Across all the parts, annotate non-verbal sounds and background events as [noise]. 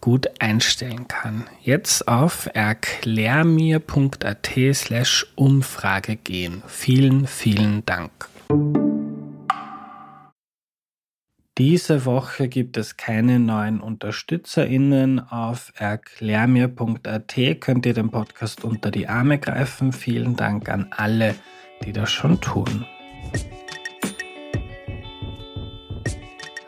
gut einstellen kann. Jetzt auf erklärmir.at slash Umfrage gehen. Vielen, vielen Dank. Diese Woche gibt es keine neuen UnterstützerInnen. Auf erklärmir.at könnt ihr den Podcast unter die Arme greifen. Vielen Dank an alle, die das schon tun.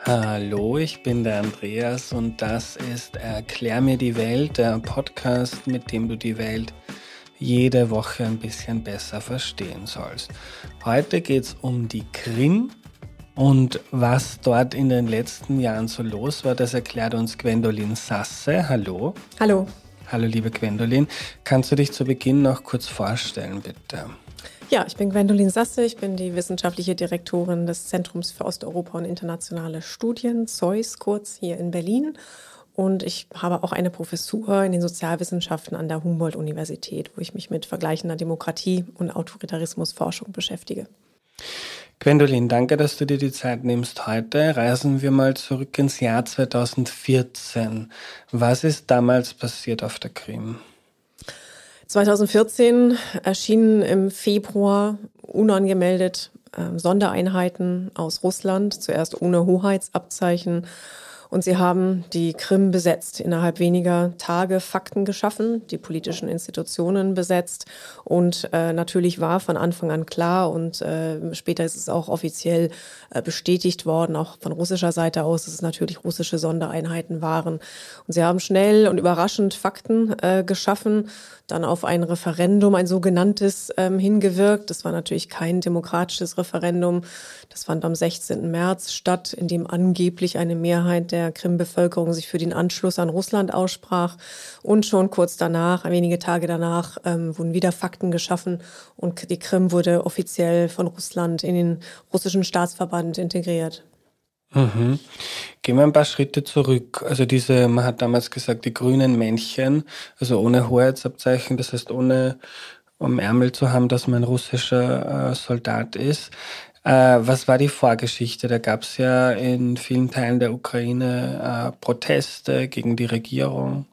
Hallo, ich bin der Andreas und das ist Erklär mir die Welt, der Podcast, mit dem du die Welt jede Woche ein bisschen besser verstehen sollst. Heute geht es um die Krim und was dort in den letzten Jahren so los war, das erklärt uns Gwendolin Sasse. Hallo. Hallo. Hallo, liebe Gwendolin. Kannst du dich zu Beginn noch kurz vorstellen, bitte? Ja, ich bin Gwendolin Sasse, ich bin die wissenschaftliche Direktorin des Zentrums für Osteuropa und internationale Studien, ZEUS kurz, hier in Berlin. Und ich habe auch eine Professur in den Sozialwissenschaften an der Humboldt-Universität, wo ich mich mit vergleichender Demokratie und Autoritarismusforschung beschäftige. Gwendolin, danke, dass du dir die Zeit nimmst heute. Reisen wir mal zurück ins Jahr 2014. Was ist damals passiert auf der Krim? 2014 erschienen im Februar unangemeldet äh, Sondereinheiten aus Russland, zuerst ohne Hoheitsabzeichen und sie haben die Krim besetzt, innerhalb weniger Tage Fakten geschaffen, die politischen Institutionen besetzt. Und äh, natürlich war von Anfang an klar und äh, später ist es auch offiziell äh, bestätigt worden, auch von russischer Seite aus, dass es natürlich russische Sondereinheiten waren. Und sie haben schnell und überraschend Fakten äh, geschaffen, dann auf ein Referendum, ein sogenanntes, ähm, hingewirkt. Das war natürlich kein demokratisches Referendum. Das fand am 16. März statt, in dem angeblich eine Mehrheit der Krim-Bevölkerung sich für den Anschluss an Russland aussprach. Und schon kurz danach, wenige Tage danach, ähm, wurden wieder Fakten geschaffen und die Krim wurde offiziell von Russland in den russischen Staatsverband integriert. Mhm. Gehen wir ein paar Schritte zurück. Also diese, man hat damals gesagt, die grünen Männchen, also ohne Hoheitsabzeichen, das heißt ohne um Ärmel zu haben, dass man russischer äh, Soldat ist. Äh, was war die Vorgeschichte? Da gab es ja in vielen Teilen der Ukraine äh, Proteste gegen die Regierung.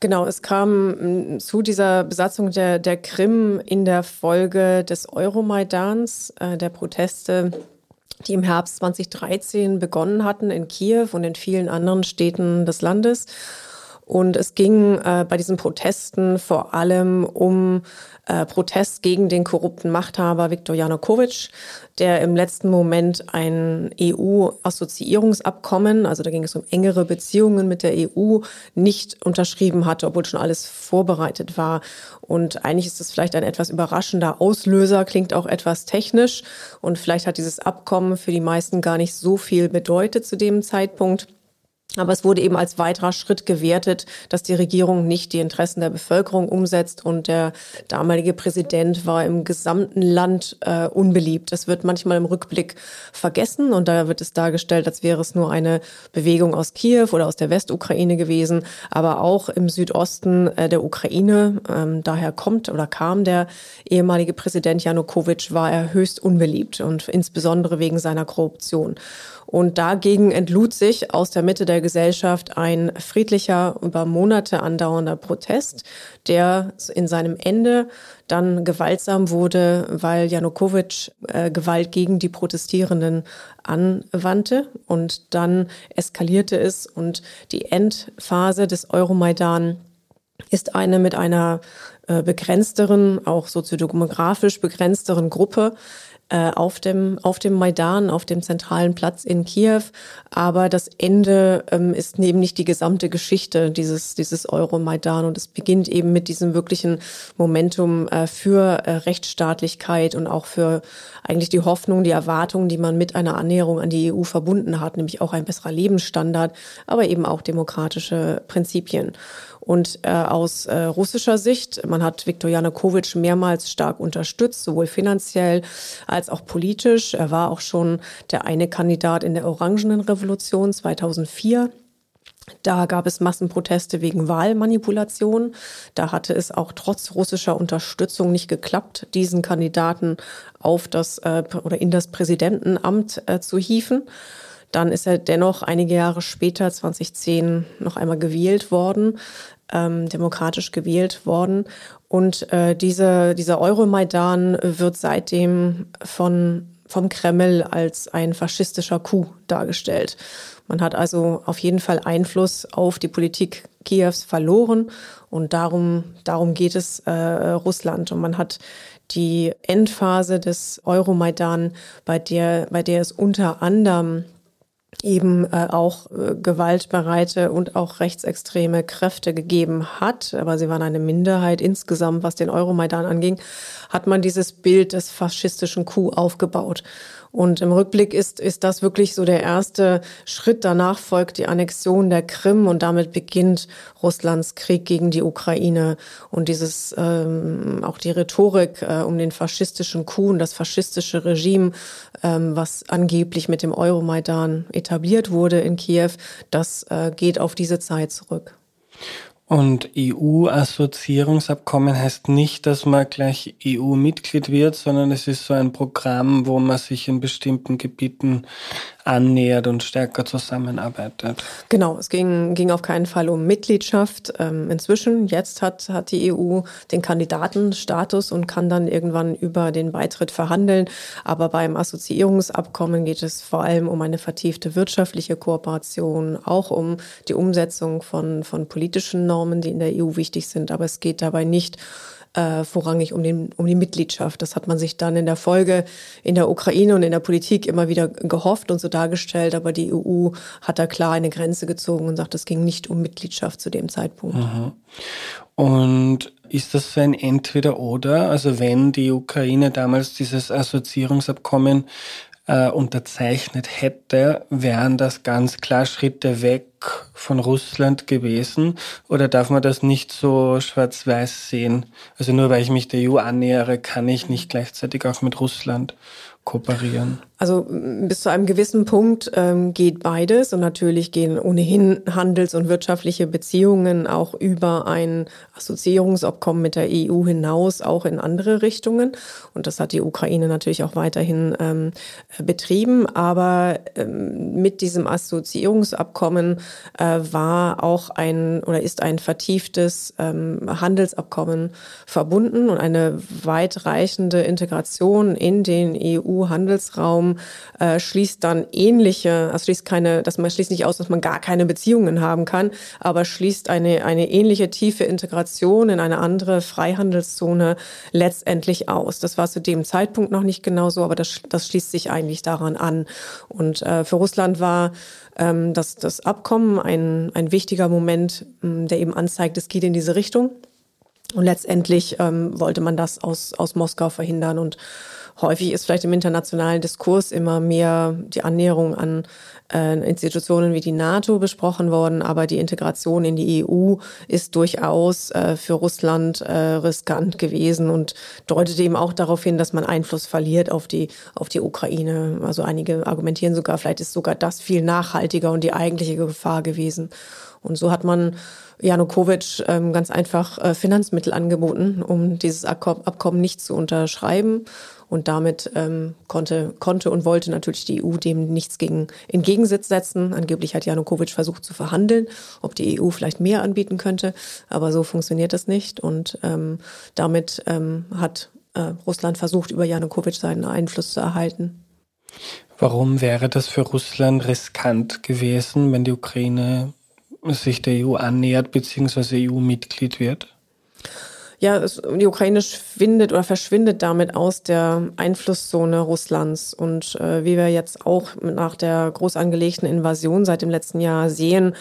Genau, es kam mm, zu dieser Besatzung der, der Krim in der Folge des Euromaidans, äh, der Proteste die im Herbst 2013 begonnen hatten in Kiew und in vielen anderen Städten des Landes. Und es ging äh, bei diesen Protesten vor allem um äh, Protest gegen den korrupten Machthaber Viktor Janukowitsch, der im letzten Moment ein EU-Assoziierungsabkommen, also da ging es um engere Beziehungen mit der EU, nicht unterschrieben hatte, obwohl schon alles vorbereitet war. Und eigentlich ist das vielleicht ein etwas überraschender Auslöser, klingt auch etwas technisch. Und vielleicht hat dieses Abkommen für die meisten gar nicht so viel bedeutet zu dem Zeitpunkt. Aber es wurde eben als weiterer Schritt gewertet, dass die Regierung nicht die Interessen der Bevölkerung umsetzt und der damalige Präsident war im gesamten Land äh, unbeliebt. Das wird manchmal im Rückblick vergessen und da wird es dargestellt, als wäre es nur eine Bewegung aus Kiew oder aus der Westukraine gewesen, aber auch im Südosten äh, der Ukraine. Ähm, daher kommt oder kam der ehemalige Präsident Janukowitsch, war er höchst unbeliebt und insbesondere wegen seiner Korruption. Und dagegen entlud sich aus der Mitte der Gesellschaft ein friedlicher, über Monate andauernder Protest, der in seinem Ende dann gewaltsam wurde, weil Janukowitsch äh, Gewalt gegen die Protestierenden anwandte. Und dann eskalierte es. Und die Endphase des Euromaidan ist eine mit einer äh, begrenzteren, auch soziodemografisch begrenzteren Gruppe auf dem, auf dem Maidan, auf dem zentralen Platz in Kiew. Aber das Ende ähm, ist eben nicht die gesamte Geschichte dieses, dieses Euro-Maidan. Und es beginnt eben mit diesem wirklichen Momentum äh, für äh, Rechtsstaatlichkeit und auch für eigentlich die Hoffnung, die Erwartungen, die man mit einer Annäherung an die EU verbunden hat, nämlich auch ein besserer Lebensstandard, aber eben auch demokratische Prinzipien. Und äh, aus äh, russischer Sicht, man hat Viktor Janukowitsch mehrmals stark unterstützt, sowohl finanziell als auch politisch. Er war auch schon der eine Kandidat in der Orangenen Revolution 2004. Da gab es Massenproteste wegen Wahlmanipulation. Da hatte es auch trotz russischer Unterstützung nicht geklappt, diesen Kandidaten auf das äh, oder in das Präsidentenamt äh, zu hieven. Dann ist er dennoch einige Jahre später, 2010, noch einmal gewählt worden ähm, demokratisch gewählt worden. Und äh, diese, dieser Euromaidan wird seitdem von, vom Kreml als ein faschistischer Coup dargestellt. Man hat also auf jeden Fall Einfluss auf die Politik Kiews verloren und darum, darum geht es äh, Russland. Und man hat die Endphase des Euromaidan, bei der, bei der es unter anderem eben äh, auch äh, gewaltbereite und auch rechtsextreme Kräfte gegeben hat, aber sie waren eine Minderheit insgesamt, was den Euromaidan anging, hat man dieses Bild des faschistischen Coup aufgebaut. Und im Rückblick ist, ist das wirklich so der erste Schritt. Danach folgt die Annexion der Krim und damit beginnt Russlands Krieg gegen die Ukraine. Und dieses, ähm, auch die Rhetorik äh, um den faschistischen Coup und das faschistische Regime, ähm, was angeblich mit dem Euromaidan etabliert wurde in Kiew, das äh, geht auf diese Zeit zurück. Und EU-Assoziierungsabkommen heißt nicht, dass man gleich EU-Mitglied wird, sondern es ist so ein Programm, wo man sich in bestimmten Gebieten annähert und stärker zusammenarbeitet. Genau, es ging, ging auf keinen Fall um Mitgliedschaft. Ähm, inzwischen, jetzt hat, hat die EU den Kandidatenstatus und kann dann irgendwann über den Beitritt verhandeln. Aber beim Assoziierungsabkommen geht es vor allem um eine vertiefte wirtschaftliche Kooperation, auch um die Umsetzung von, von politischen Normen, die in der EU wichtig sind. Aber es geht dabei nicht äh, vorrangig um, den, um die Mitgliedschaft. Das hat man sich dann in der Folge in der Ukraine und in der Politik immer wieder gehofft und so dargestellt, aber die EU hat da klar eine Grenze gezogen und sagt, es ging nicht um Mitgliedschaft zu dem Zeitpunkt. Mhm. Und ist das so ein Entweder-Oder? Also wenn die Ukraine damals dieses Assoziierungsabkommen äh, unterzeichnet hätte, wären das ganz klar Schritte weg von Russland gewesen? Oder darf man das nicht so schwarz-weiß sehen? Also nur weil ich mich der EU annähere, kann ich nicht gleichzeitig auch mit Russland kooperieren? Also bis zu einem gewissen Punkt ähm, geht beides und natürlich gehen ohnehin Handels- und wirtschaftliche Beziehungen auch über ein Assoziierungsabkommen mit der EU hinaus auch in andere Richtungen und das hat die Ukraine natürlich auch weiterhin ähm, betrieben. Aber ähm, mit diesem Assoziierungsabkommen äh, war auch ein oder ist ein vertieftes ähm, Handelsabkommen verbunden und eine weitreichende Integration in den EU-Handelsraum Individuum äh, schließt dann ähnliche, also schließt keine, dass man schließt nicht aus, dass man gar keine Beziehungen haben kann, aber schließt eine, eine ähnliche tiefe Integration in eine andere Freihandelszone letztendlich aus. Das war zu dem Zeitpunkt noch nicht genau so, aber das, das schließt sich eigentlich daran an. Und äh, für Russland war ähm, das, das Abkommen ein, ein wichtiger Moment, ähm, der eben anzeigt, es geht in diese Richtung. Und letztendlich ähm, wollte man das aus, aus Moskau verhindern und Häufig ist vielleicht im internationalen Diskurs immer mehr die Annäherung an äh, Institutionen wie die NATO besprochen worden, aber die Integration in die EU ist durchaus äh, für Russland äh, riskant gewesen und deutet eben auch darauf hin, dass man Einfluss verliert auf die, auf die Ukraine. Also einige argumentieren sogar, vielleicht ist sogar das viel nachhaltiger und die eigentliche Gefahr gewesen. Und so hat man Janukowitsch ähm, ganz einfach äh, Finanzmittel angeboten, um dieses Abkommen nicht zu unterschreiben. Und damit ähm, konnte, konnte und wollte natürlich die EU dem nichts gegen Entgegensitz setzen. Angeblich hat Janukowitsch versucht zu verhandeln, ob die EU vielleicht mehr anbieten könnte. Aber so funktioniert das nicht. Und ähm, damit ähm, hat äh, Russland versucht, über Janukowitsch seinen Einfluss zu erhalten. Warum wäre das für Russland riskant gewesen, wenn die Ukraine sich der EU annähert bzw. EU-Mitglied wird? Ja, die Ukraine schwindet oder verschwindet damit aus der Einflusszone Russlands. Und äh, wie wir jetzt auch nach der groß angelegten Invasion seit dem letzten Jahr sehen,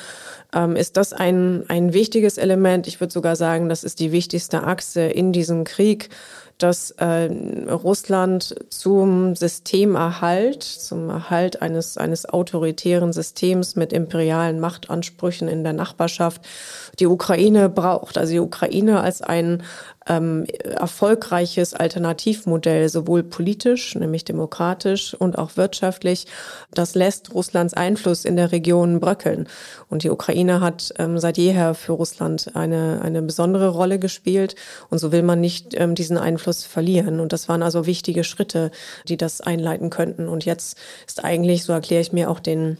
ähm, ist das ein, ein wichtiges Element. Ich würde sogar sagen, das ist die wichtigste Achse in diesem Krieg dass äh, Russland zum Systemerhalt, zum Erhalt eines, eines autoritären Systems mit imperialen Machtansprüchen in der Nachbarschaft die Ukraine braucht. Also die Ukraine als ein ähm, erfolgreiches Alternativmodell, sowohl politisch, nämlich demokratisch und auch wirtschaftlich. Das lässt Russlands Einfluss in der Region bröckeln. Und die Ukraine hat ähm, seit jeher für Russland eine, eine besondere Rolle gespielt. Und so will man nicht ähm, diesen Einfluss verlieren. Und das waren also wichtige Schritte, die das einleiten könnten. Und jetzt ist eigentlich, so erkläre ich mir auch den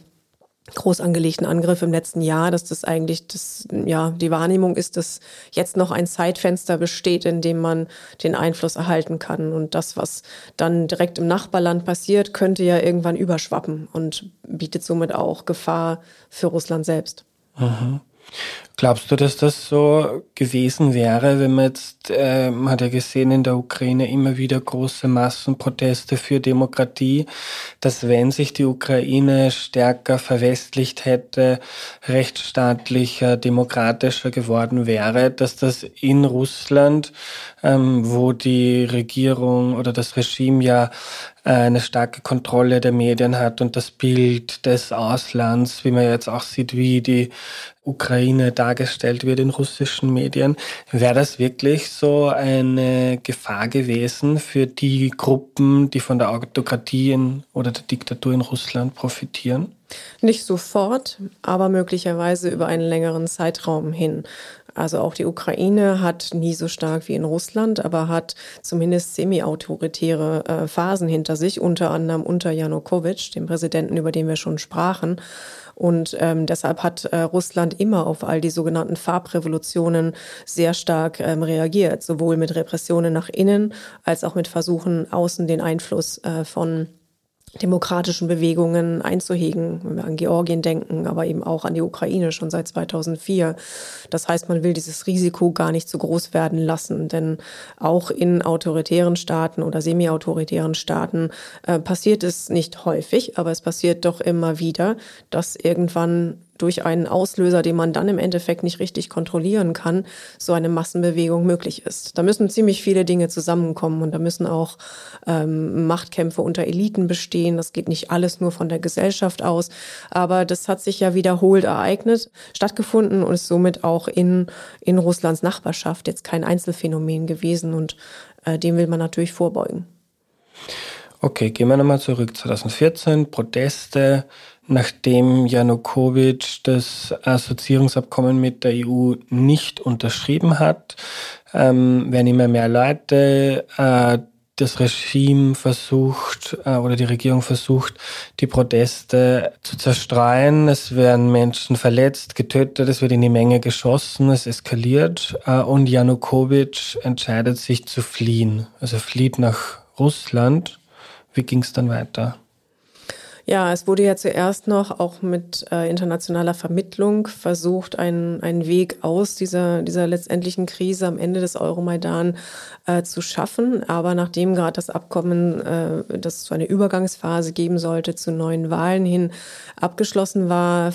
groß angelegten Angriff im letzten Jahr, dass das eigentlich das, ja, die Wahrnehmung ist, dass jetzt noch ein Zeitfenster besteht, in dem man den Einfluss erhalten kann. Und das, was dann direkt im Nachbarland passiert, könnte ja irgendwann überschwappen und bietet somit auch Gefahr für Russland selbst. Mhm. Glaubst du, dass das so gewesen wäre, wenn man jetzt, äh, man hat ja gesehen in der Ukraine immer wieder große Massenproteste für Demokratie, dass wenn sich die Ukraine stärker verwestlicht hätte, rechtsstaatlicher, demokratischer geworden wäre, dass das in Russland, ähm, wo die Regierung oder das Regime ja äh, eine starke Kontrolle der Medien hat und das Bild des Auslands, wie man jetzt auch sieht, wie die Ukraine dargestellt wird in russischen Medien. Wäre das wirklich so eine Gefahr gewesen für die Gruppen, die von der Autokratie in, oder der Diktatur in Russland profitieren? Nicht sofort, aber möglicherweise über einen längeren Zeitraum hin. Also auch die Ukraine hat nie so stark wie in Russland, aber hat zumindest semi-autoritäre äh, Phasen hinter sich, unter anderem unter Janukowitsch, dem Präsidenten, über den wir schon sprachen. Und ähm, deshalb hat äh, Russland immer auf all die sogenannten Farbrevolutionen sehr stark ähm, reagiert, sowohl mit Repressionen nach innen als auch mit Versuchen, außen den Einfluss äh, von demokratischen Bewegungen einzuhegen, wenn wir an Georgien denken, aber eben auch an die Ukraine schon seit 2004. Das heißt, man will dieses Risiko gar nicht zu groß werden lassen, denn auch in autoritären Staaten oder semi-autoritären Staaten äh, passiert es nicht häufig, aber es passiert doch immer wieder, dass irgendwann durch einen Auslöser, den man dann im Endeffekt nicht richtig kontrollieren kann, so eine Massenbewegung möglich ist. Da müssen ziemlich viele Dinge zusammenkommen und da müssen auch ähm, Machtkämpfe unter Eliten bestehen. Das geht nicht alles nur von der Gesellschaft aus, aber das hat sich ja wiederholt ereignet, stattgefunden und ist somit auch in, in Russlands Nachbarschaft jetzt kein Einzelfänomen gewesen und äh, dem will man natürlich vorbeugen. Okay, gehen wir nochmal zurück. 2014, Proteste, nachdem Janukowitsch das Assoziierungsabkommen mit der EU nicht unterschrieben hat, ähm, werden immer mehr Leute, äh, das Regime versucht äh, oder die Regierung versucht, die Proteste zu zerstreuen. Es werden Menschen verletzt, getötet, es wird in die Menge geschossen, es eskaliert äh, und Janukowitsch entscheidet sich zu fliehen. Also flieht nach Russland. Wie ging es dann weiter? Ja, es wurde ja zuerst noch auch mit äh, internationaler Vermittlung versucht, einen, einen Weg aus dieser, dieser letztendlichen Krise am Ende des Euromaidan äh, zu schaffen. Aber nachdem gerade das Abkommen, äh, das so eine Übergangsphase geben sollte, zu neuen Wahlen hin abgeschlossen war,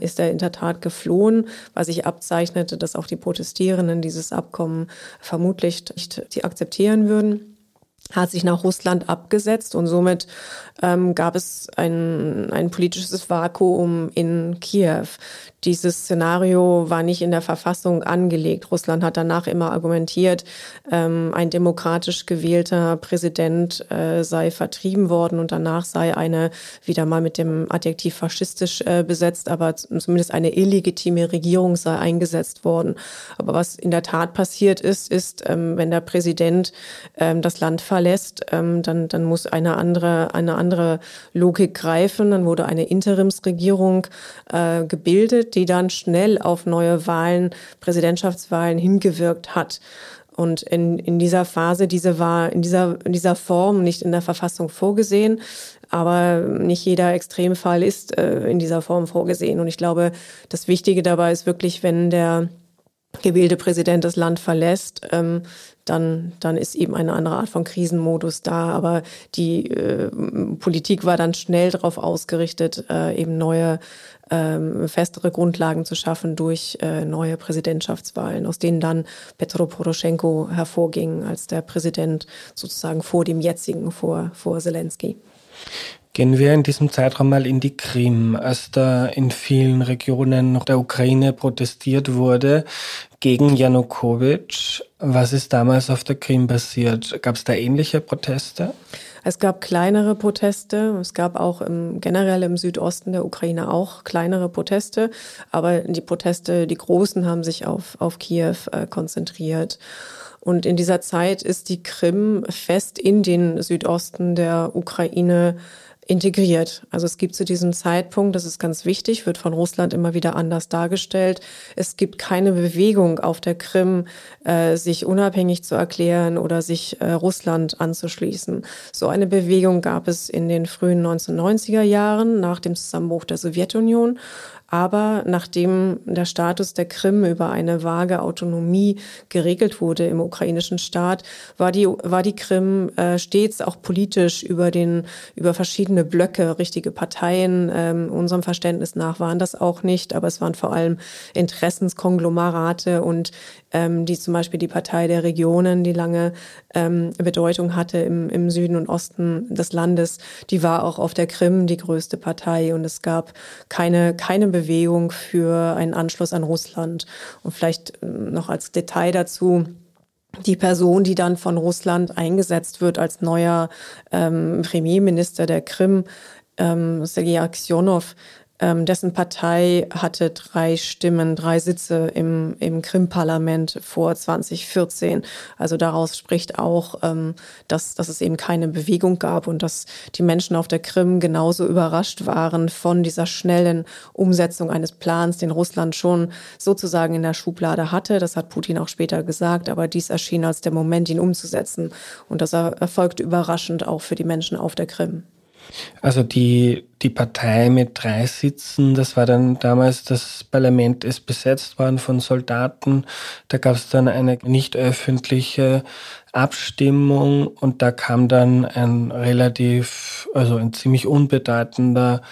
ist er in der Tat geflohen, weil sich abzeichnete, dass auch die Protestierenden dieses Abkommen vermutlich nicht akzeptieren würden hat sich nach Russland abgesetzt und somit ähm, gab es ein, ein politisches Vakuum in Kiew. Dieses Szenario war nicht in der Verfassung angelegt. Russland hat danach immer argumentiert, ähm, ein demokratisch gewählter Präsident äh, sei vertrieben worden und danach sei eine, wieder mal mit dem Adjektiv faschistisch äh, besetzt, aber zumindest eine illegitime Regierung sei eingesetzt worden. Aber was in der Tat passiert ist, ist, ähm, wenn der Präsident ähm, das Land verlässt, ähm, dann, dann muss eine andere, eine andere Logik greifen. Dann wurde eine Interimsregierung äh, gebildet, die dann schnell auf neue Wahlen, Präsidentschaftswahlen hingewirkt hat. Und in, in dieser Phase, diese war in dieser, in dieser Form nicht in der Verfassung vorgesehen, aber nicht jeder Extremfall ist äh, in dieser Form vorgesehen. Und ich glaube, das Wichtige dabei ist wirklich, wenn der gewählte Präsident das Land verlässt, ähm, dann, dann ist eben eine andere Art von Krisenmodus da. Aber die äh, Politik war dann schnell darauf ausgerichtet, äh, eben neue, ähm, festere Grundlagen zu schaffen durch äh, neue Präsidentschaftswahlen, aus denen dann Petro Poroschenko hervorging als der Präsident sozusagen vor dem jetzigen, vor, vor Zelensky. Gehen wir in diesem Zeitraum mal in die Krim, als da in vielen Regionen der Ukraine protestiert wurde gegen Janukowitsch. Was ist damals auf der Krim passiert? Gab es da ähnliche Proteste? Es gab kleinere Proteste. Es gab auch im, generell im Südosten der Ukraine auch kleinere Proteste. Aber die Proteste, die großen, haben sich auf, auf Kiew äh, konzentriert. Und in dieser Zeit ist die Krim fest in den Südosten der Ukraine integriert. Also es gibt zu diesem Zeitpunkt, das ist ganz wichtig, wird von Russland immer wieder anders dargestellt. Es gibt keine Bewegung auf der Krim, äh, sich unabhängig zu erklären oder sich äh, Russland anzuschließen. So eine Bewegung gab es in den frühen 1990er Jahren nach dem Zusammenbruch der Sowjetunion. Aber nachdem der Status der Krim über eine vage Autonomie geregelt wurde im ukrainischen Staat, war die, war die Krim äh, stets auch politisch über den, über verschiedene Blöcke, richtige Parteien, ähm, unserem Verständnis nach waren das auch nicht, aber es waren vor allem Interessenskonglomerate und ähm, die zum Beispiel die Partei der Regionen, die lange ähm, Bedeutung hatte im, im Süden und Osten des Landes, die war auch auf der Krim die größte Partei und es gab keine, keine Bewegung für einen Anschluss an Russland. Und vielleicht äh, noch als Detail dazu, die Person, die dann von Russland eingesetzt wird als neuer ähm, Premierminister der Krim, ähm, Sergei Aksionov, ähm, dessen Partei hatte drei Stimmen, drei Sitze im, im Krim-Parlament vor 2014. Also daraus spricht auch, ähm, dass, dass es eben keine Bewegung gab und dass die Menschen auf der Krim genauso überrascht waren von dieser schnellen Umsetzung eines Plans, den Russland schon sozusagen in der Schublade hatte. Das hat Putin auch später gesagt, aber dies erschien als der Moment, ihn umzusetzen. Und das erfolgte überraschend auch für die Menschen auf der Krim. Also die, die Partei mit drei Sitzen, das war dann damals, das Parlament ist besetzt worden von Soldaten. Da gab es dann eine nicht öffentliche Abstimmung und da kam dann ein relativ, also ein ziemlich unbedeutender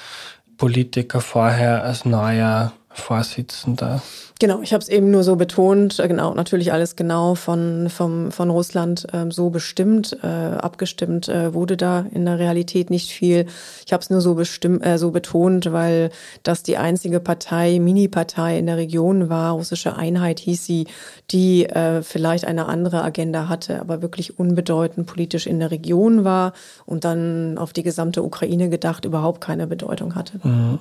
Politiker vorher als neuer Vorsitzender. Genau, ich habe es eben nur so betont, äh, genau, natürlich alles genau von, vom, von Russland ähm, so bestimmt, äh, abgestimmt äh, wurde da in der Realität nicht viel. Ich habe es nur so bestimmt, äh, so betont, weil das die einzige Partei, Mini-Partei in der Region war, russische Einheit hieß sie, die äh, vielleicht eine andere Agenda hatte, aber wirklich unbedeutend politisch in der Region war und dann auf die gesamte Ukraine gedacht überhaupt keine Bedeutung hatte. Mhm.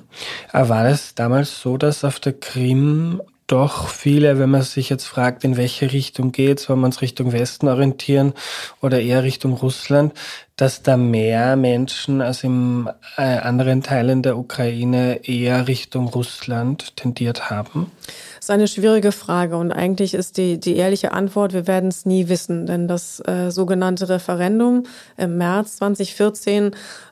War es damals so, dass auf der Krim doch viele, wenn man sich jetzt fragt, in welche Richtung geht soll man es Richtung Westen orientieren oder eher Richtung Russland, dass da mehr Menschen als in äh, anderen Teilen der Ukraine eher Richtung Russland tendiert haben? Das ist eine schwierige Frage und eigentlich ist die, die ehrliche Antwort, wir werden es nie wissen, denn das äh, sogenannte Referendum im März 2014,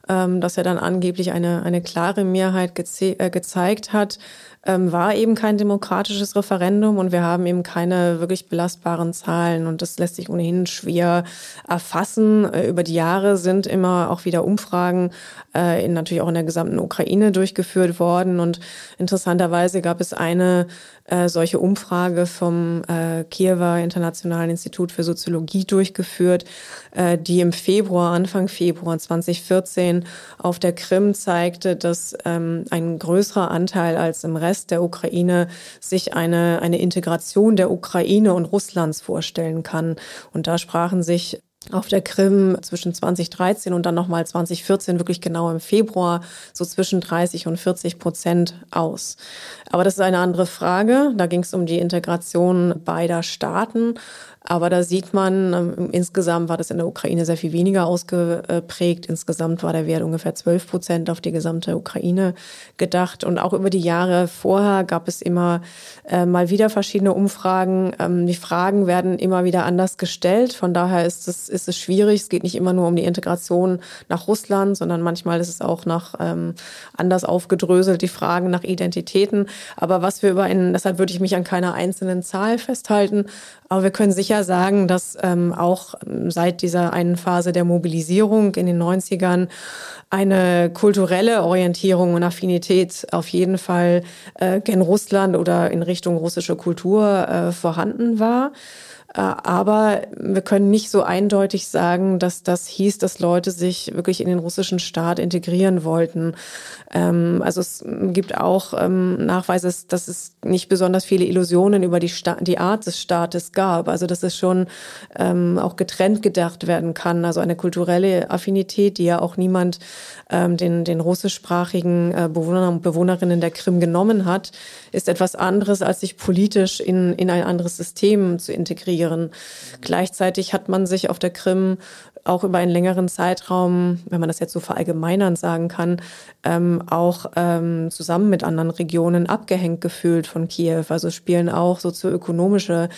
ähm, das ja dann angeblich eine, eine klare Mehrheit äh, gezeigt hat, ähm, war eben kein demokratisches Referendum und wir haben eben keine wirklich belastbaren Zahlen und das lässt sich ohnehin schwer erfassen. Äh, über die Jahre sind immer auch wieder Umfragen äh, in, natürlich auch in der gesamten Ukraine durchgeführt worden und interessanterweise gab es eine äh, solche Umfrage vom äh, Kiewer Internationalen Institut für Soziologie durchgeführt, äh, die im Februar, Anfang Februar 2014 auf der Krim zeigte, dass ähm, ein größerer Anteil als im Rest der Ukraine sich eine, eine Integration der Ukraine und Russlands vorstellen kann. Und da sprachen sich auf der Krim zwischen 2013 und dann nochmal 2014, wirklich genau im Februar, so zwischen 30 und 40 Prozent aus. Aber das ist eine andere Frage. Da ging es um die Integration beider Staaten. Aber da sieht man, ähm, insgesamt war das in der Ukraine sehr viel weniger ausgeprägt. Insgesamt war der Wert ungefähr 12 Prozent auf die gesamte Ukraine gedacht. Und auch über die Jahre vorher gab es immer äh, mal wieder verschiedene Umfragen. Ähm, die Fragen werden immer wieder anders gestellt. Von daher ist es, ist es schwierig. Es geht nicht immer nur um die Integration nach Russland, sondern manchmal ist es auch nach ähm, anders aufgedröselt, die Fragen nach Identitäten. Aber was wir über einen, deshalb würde ich mich an keiner einzelnen Zahl festhalten. Aber wir können sicher sagen, dass ähm, auch seit dieser einen Phase der Mobilisierung in den 90ern eine kulturelle Orientierung und Affinität auf jeden Fall äh, gen Russland oder in Richtung russische Kultur äh, vorhanden war. Äh, aber wir können nicht so eindeutig sagen, dass das hieß, dass Leute sich wirklich in den russischen Staat integrieren wollten. Ähm, also es gibt auch ähm, Nachweise, dass es nicht besonders viele Illusionen über die, Sta die Art des Staates gab. Also dass es schon ähm, auch getrennt gedacht werden kann. Also eine kulturelle Affinität, die ja auch niemand den, den russischsprachigen äh, Bewohner und Bewohnerinnen der Krim genommen hat, ist etwas anderes, als sich politisch in, in ein anderes System zu integrieren integrieren. Gleichzeitig hat man sich auf der Krim auch über einen längeren Zeitraum, wenn man das jetzt so verallgemeinern sagen kann, ähm, auch ähm, zusammen mit anderen Regionen abgehängt gefühlt von Kiew. Also spielen auch sozioökonomische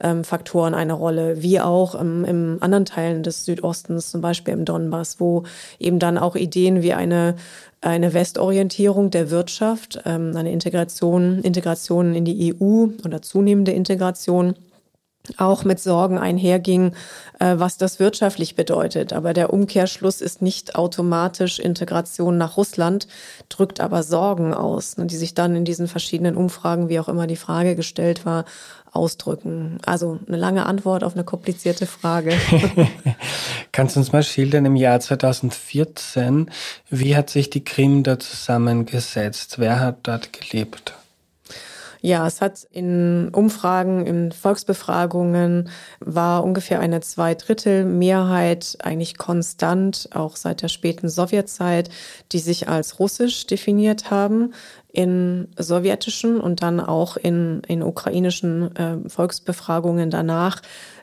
ähm, Faktoren eine Rolle, wie auch ähm, im anderen Teilen des Südostens, zum Beispiel im Donbass, wo eben dann auch Ideen wie eine eine Westorientierung der Wirtschaft, ähm, eine Integration, Integration in die EU oder zunehmende Integration auch mit Sorgen einherging, äh, was das wirtschaftlich bedeutet. Aber der Umkehrschluss ist nicht automatisch Integration nach Russland, drückt aber Sorgen aus, ne, die sich dann in diesen verschiedenen Umfragen, wie auch immer die Frage gestellt war, ausdrücken. Also eine lange Antwort auf eine komplizierte Frage. [laughs] [laughs] Kannst du uns mal schildern, im Jahr 2014, wie hat sich die Krim da zusammengesetzt? Wer hat dort gelebt? Ja, es hat in Umfragen, in Volksbefragungen war ungefähr eine Zweidrittel-Mehrheit eigentlich konstant, auch seit der späten Sowjetzeit, die sich als russisch definiert haben in sowjetischen und dann auch in, in ukrainischen äh, Volksbefragungen danach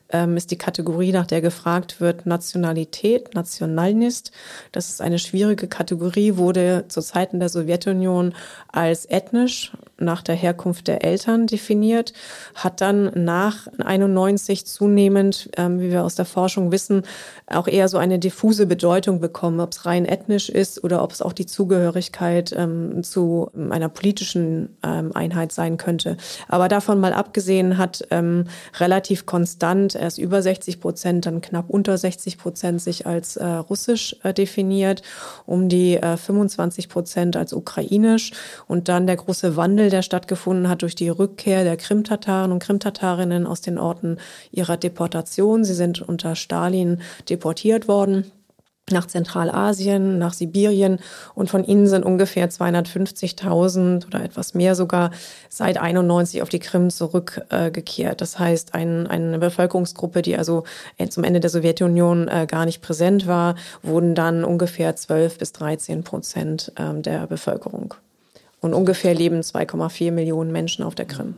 ähm, ist die Kategorie, nach der gefragt wird, Nationalität, Nationalnist. Das ist eine schwierige Kategorie, wurde zu Zeiten der Sowjetunion als ethnisch nach der Herkunft der Eltern definiert, hat dann nach 91 zunehmend, ähm, wie wir aus der Forschung wissen, auch eher so eine diffuse Bedeutung bekommen, ob es rein ethnisch ist oder ob es auch die Zugehörigkeit ähm, zu einer politischen ähm, Einheit sein könnte. Aber davon mal abgesehen hat ähm, relativ konstant erst über 60 Prozent, dann knapp unter 60 Prozent sich als äh, russisch äh, definiert, um die äh, 25 Prozent als ukrainisch und dann der große Wandel, der stattgefunden hat durch die Rückkehr der Krimtataren und Krimtatarinnen aus den Orten ihrer Deportation. Sie sind unter Stalin deportiert worden nach Zentralasien, nach Sibirien und von ihnen sind ungefähr 250.000 oder etwas mehr sogar seit 91 auf die Krim zurückgekehrt. das heißt, ein, eine Bevölkerungsgruppe, die also zum Ende der Sowjetunion äh, gar nicht präsent war, wurden dann ungefähr 12 bis 13 Prozent ähm, der Bevölkerung. Und ungefähr leben 2,4 Millionen Menschen auf der Krim.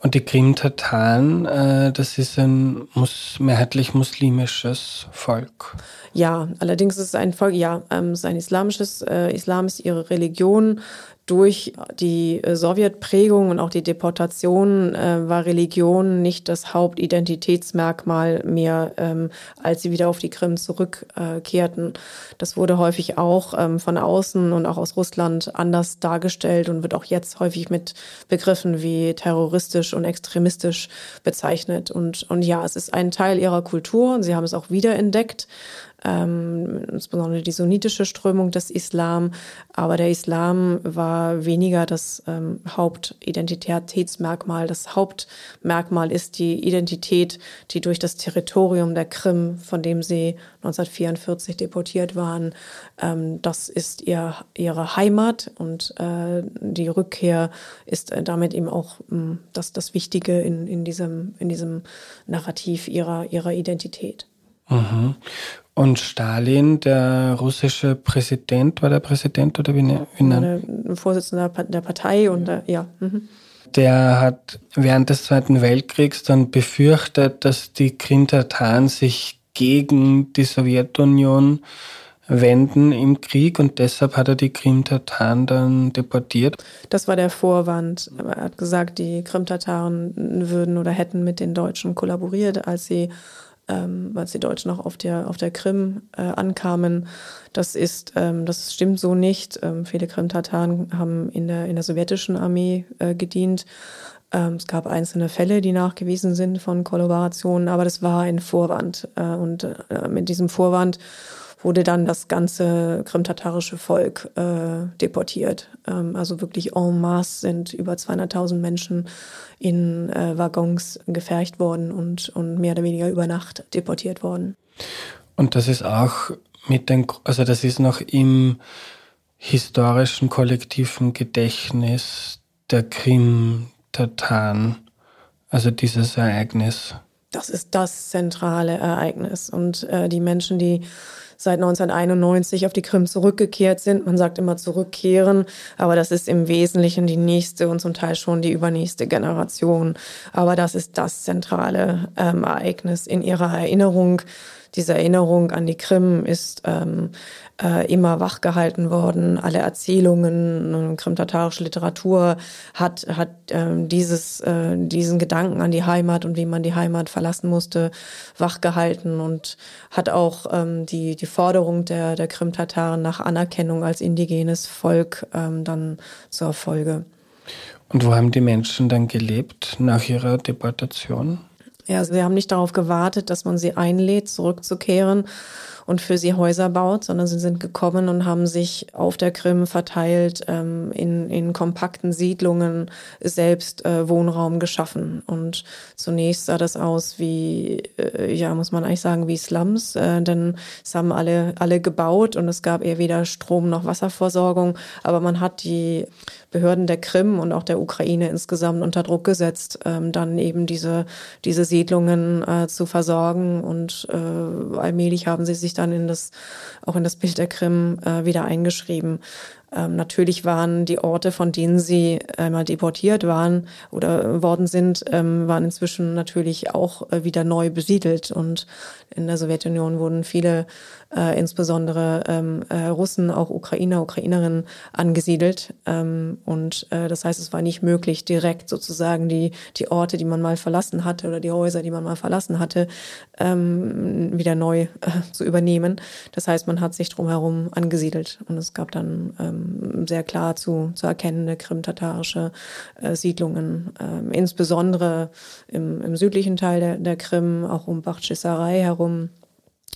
Und die Krim-Tataren, äh, das ist ein mus mehrheitlich muslimisches Volk. Ja, allerdings ist es ein Volk, ja, ähm, es ist ein islamisches, äh, Islam ist ihre Religion durch die äh, Sowjetprägung und auch die Deportation äh, war Religion nicht das Hauptidentitätsmerkmal mehr, ähm, als sie wieder auf die Krim zurückkehrten. Äh, das wurde häufig auch ähm, von außen und auch aus Russland anders dargestellt und wird auch jetzt häufig mit Begriffen wie terroristisch und extremistisch bezeichnet. Und, und ja, es ist ein Teil ihrer Kultur und sie haben es auch wiederentdeckt ähm, insbesondere die sunnitische Strömung des Islam. Aber der Islam war weniger das ähm, Hauptidentitätsmerkmal. Das Hauptmerkmal ist die Identität, die durch das Territorium der Krim, von dem sie 1944 deportiert waren, ähm, das ist ihr, ihre Heimat und äh, die Rückkehr ist äh, damit eben auch ähm, das, das Wichtige in, in, diesem, in diesem Narrativ ihrer, ihrer Identität. Mhm. Und Stalin, der russische Präsident, war der Präsident oder wie, ne, wie nennt? Der Vorsitzende der Partei und der, ja. Mhm. der hat während des Zweiten Weltkriegs dann befürchtet, dass die Krim-Tataren sich gegen die Sowjetunion wenden im Krieg und deshalb hat er die Krim-Tataren dann deportiert. Das war der Vorwand. Er hat gesagt, die Krim-Tataren würden oder hätten mit den Deutschen kollaboriert, als sie ähm, als die Deutschen auch auf der, auf der Krim äh, ankamen. Das ist, ähm, das stimmt so nicht. Ähm, viele Krim-Tataren haben in der, in der sowjetischen Armee äh, gedient. Ähm, es gab einzelne Fälle, die nachgewiesen sind von Kollaborationen, aber das war ein Vorwand. Äh, und äh, mit diesem Vorwand wurde dann das ganze krimtatarische Volk äh, deportiert. Ähm, also wirklich en masse sind über 200.000 Menschen in äh, Waggons gefercht worden und, und mehr oder weniger über Nacht deportiert worden. Und das ist auch mit den, also das ist noch im historischen kollektiven Gedächtnis der Krim-Tataren, also dieses Ereignis. Das ist das zentrale Ereignis. Und äh, die Menschen, die seit 1991 auf die Krim zurückgekehrt sind. Man sagt immer zurückkehren, aber das ist im Wesentlichen die nächste und zum Teil schon die übernächste Generation. Aber das ist das zentrale ähm, Ereignis in ihrer Erinnerung. Diese Erinnerung an die Krim ist ähm, äh, immer wachgehalten worden. Alle Erzählungen, äh, krimtatarische Literatur hat, hat ähm, dieses, äh, diesen Gedanken an die Heimat und wie man die Heimat verlassen musste, wachgehalten und hat auch ähm, die, die Forderung der, der Krimtataren nach Anerkennung als indigenes Volk ähm, dann zur Folge. Und wo haben die Menschen dann gelebt nach ihrer Deportation? Ja, sie haben nicht darauf gewartet, dass man sie einlädt, zurückzukehren, und für sie Häuser baut, sondern sie sind gekommen und haben sich auf der Krim verteilt, ähm, in, in kompakten Siedlungen selbst äh, Wohnraum geschaffen. Und zunächst sah das aus wie, äh, ja, muss man eigentlich sagen, wie Slums, äh, denn es haben alle, alle gebaut und es gab eher weder Strom noch Wasserversorgung, aber man hat die Behörden der Krim und auch der Ukraine insgesamt unter Druck gesetzt, ähm, dann eben diese, diese Siedlungen äh, zu versorgen und äh, allmählich haben sie sich dann in das, auch in das Bild der Krim äh, wieder eingeschrieben. Ähm, natürlich waren die Orte, von denen sie einmal deportiert waren oder worden sind, ähm, waren inzwischen natürlich auch äh, wieder neu besiedelt. Und in der Sowjetunion wurden viele, äh, insbesondere ähm, äh, Russen, auch Ukrainer, Ukrainerinnen angesiedelt. Ähm, und äh, das heißt, es war nicht möglich, direkt sozusagen die, die Orte, die man mal verlassen hatte oder die Häuser, die man mal verlassen hatte, ähm, wieder neu äh, zu übernehmen. Das heißt, man hat sich drumherum angesiedelt und es gab dann ähm, sehr klar zu, zu erkennende krimtatarische äh, Siedlungen, ähm, insbesondere im, im südlichen Teil der, der Krim, auch um Bachtschisarei herum.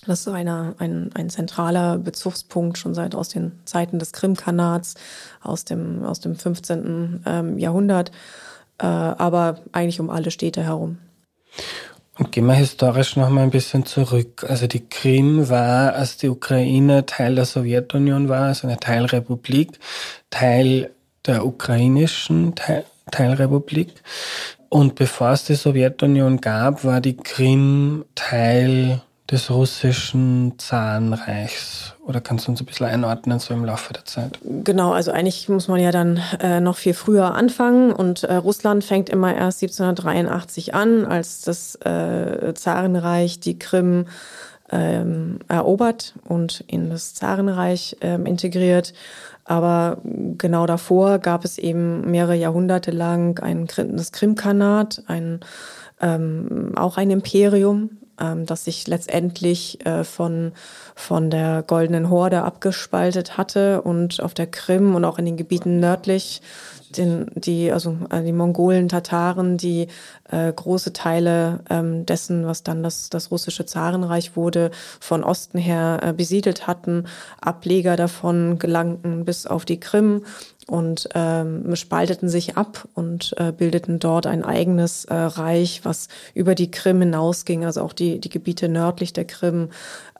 Das ist eine, ein, ein zentraler Bezugspunkt schon seit aus den Zeiten des Krimkanats, aus dem, aus dem 15. Ähm, Jahrhundert, äh, aber eigentlich um alle Städte herum. Und gehen wir historisch noch mal ein bisschen zurück. Also die Krim war, als die Ukraine Teil der Sowjetunion war, also eine Teilrepublik, Teil der ukrainischen Teil Teilrepublik. Und bevor es die Sowjetunion gab, war die Krim Teil des russischen Zarenreichs? Oder kannst du uns ein bisschen einordnen, so im Laufe der Zeit? Genau, also eigentlich muss man ja dann äh, noch viel früher anfangen. Und äh, Russland fängt immer erst 1783 an, als das äh, Zarenreich die Krim ähm, erobert und in das Zarenreich ähm, integriert. Aber genau davor gab es eben mehrere Jahrhunderte lang ein, das Krimkanat, ein, ähm, auch ein Imperium, ähm, das sich letztendlich äh, von, von der Goldenen Horde abgespaltet hatte und auf der Krim und auch in den Gebieten nördlich den, die, also äh, die Mongolen, Tataren, die äh, große Teile ähm, dessen, was dann das, das russische Zarenreich wurde, von Osten her äh, besiedelt hatten. Ableger davon gelangten bis auf die Krim und ähm, spalteten sich ab und äh, bildeten dort ein eigenes äh, Reich, was über die Krim hinausging, also auch die, die Gebiete nördlich der Krim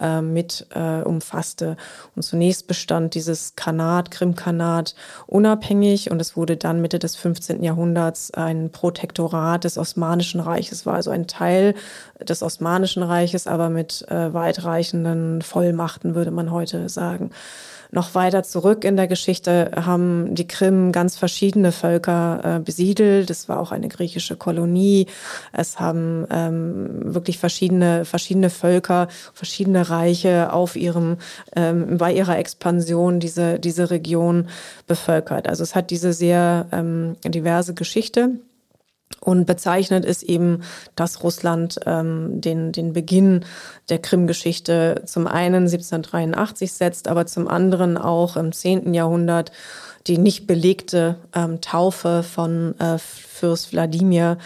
äh, mit äh, umfasste. Und zunächst bestand dieses Kanat, Krimkanat, unabhängig und es wurde dann Mitte des 15. Jahrhunderts ein Protektorat des Osmanischen Reiches war, also ein Teil des Osmanischen Reiches, aber mit äh, weitreichenden Vollmachten, würde man heute sagen. Noch weiter zurück in der Geschichte haben die Krim ganz verschiedene Völker äh, besiedelt. Es war auch eine griechische Kolonie. Es haben ähm, wirklich verschiedene, verschiedene Völker, verschiedene Reiche auf ihrem, ähm, bei ihrer Expansion diese, diese Region bevölkert. Also es hat diese sehr ähm, diverse Geschichte. Und bezeichnet ist eben, dass Russland ähm, den, den Beginn der Krim-Geschichte zum einen 1783 setzt, aber zum anderen auch im 10. Jahrhundert die nicht belegte ähm, Taufe von äh, Fürst Wladimir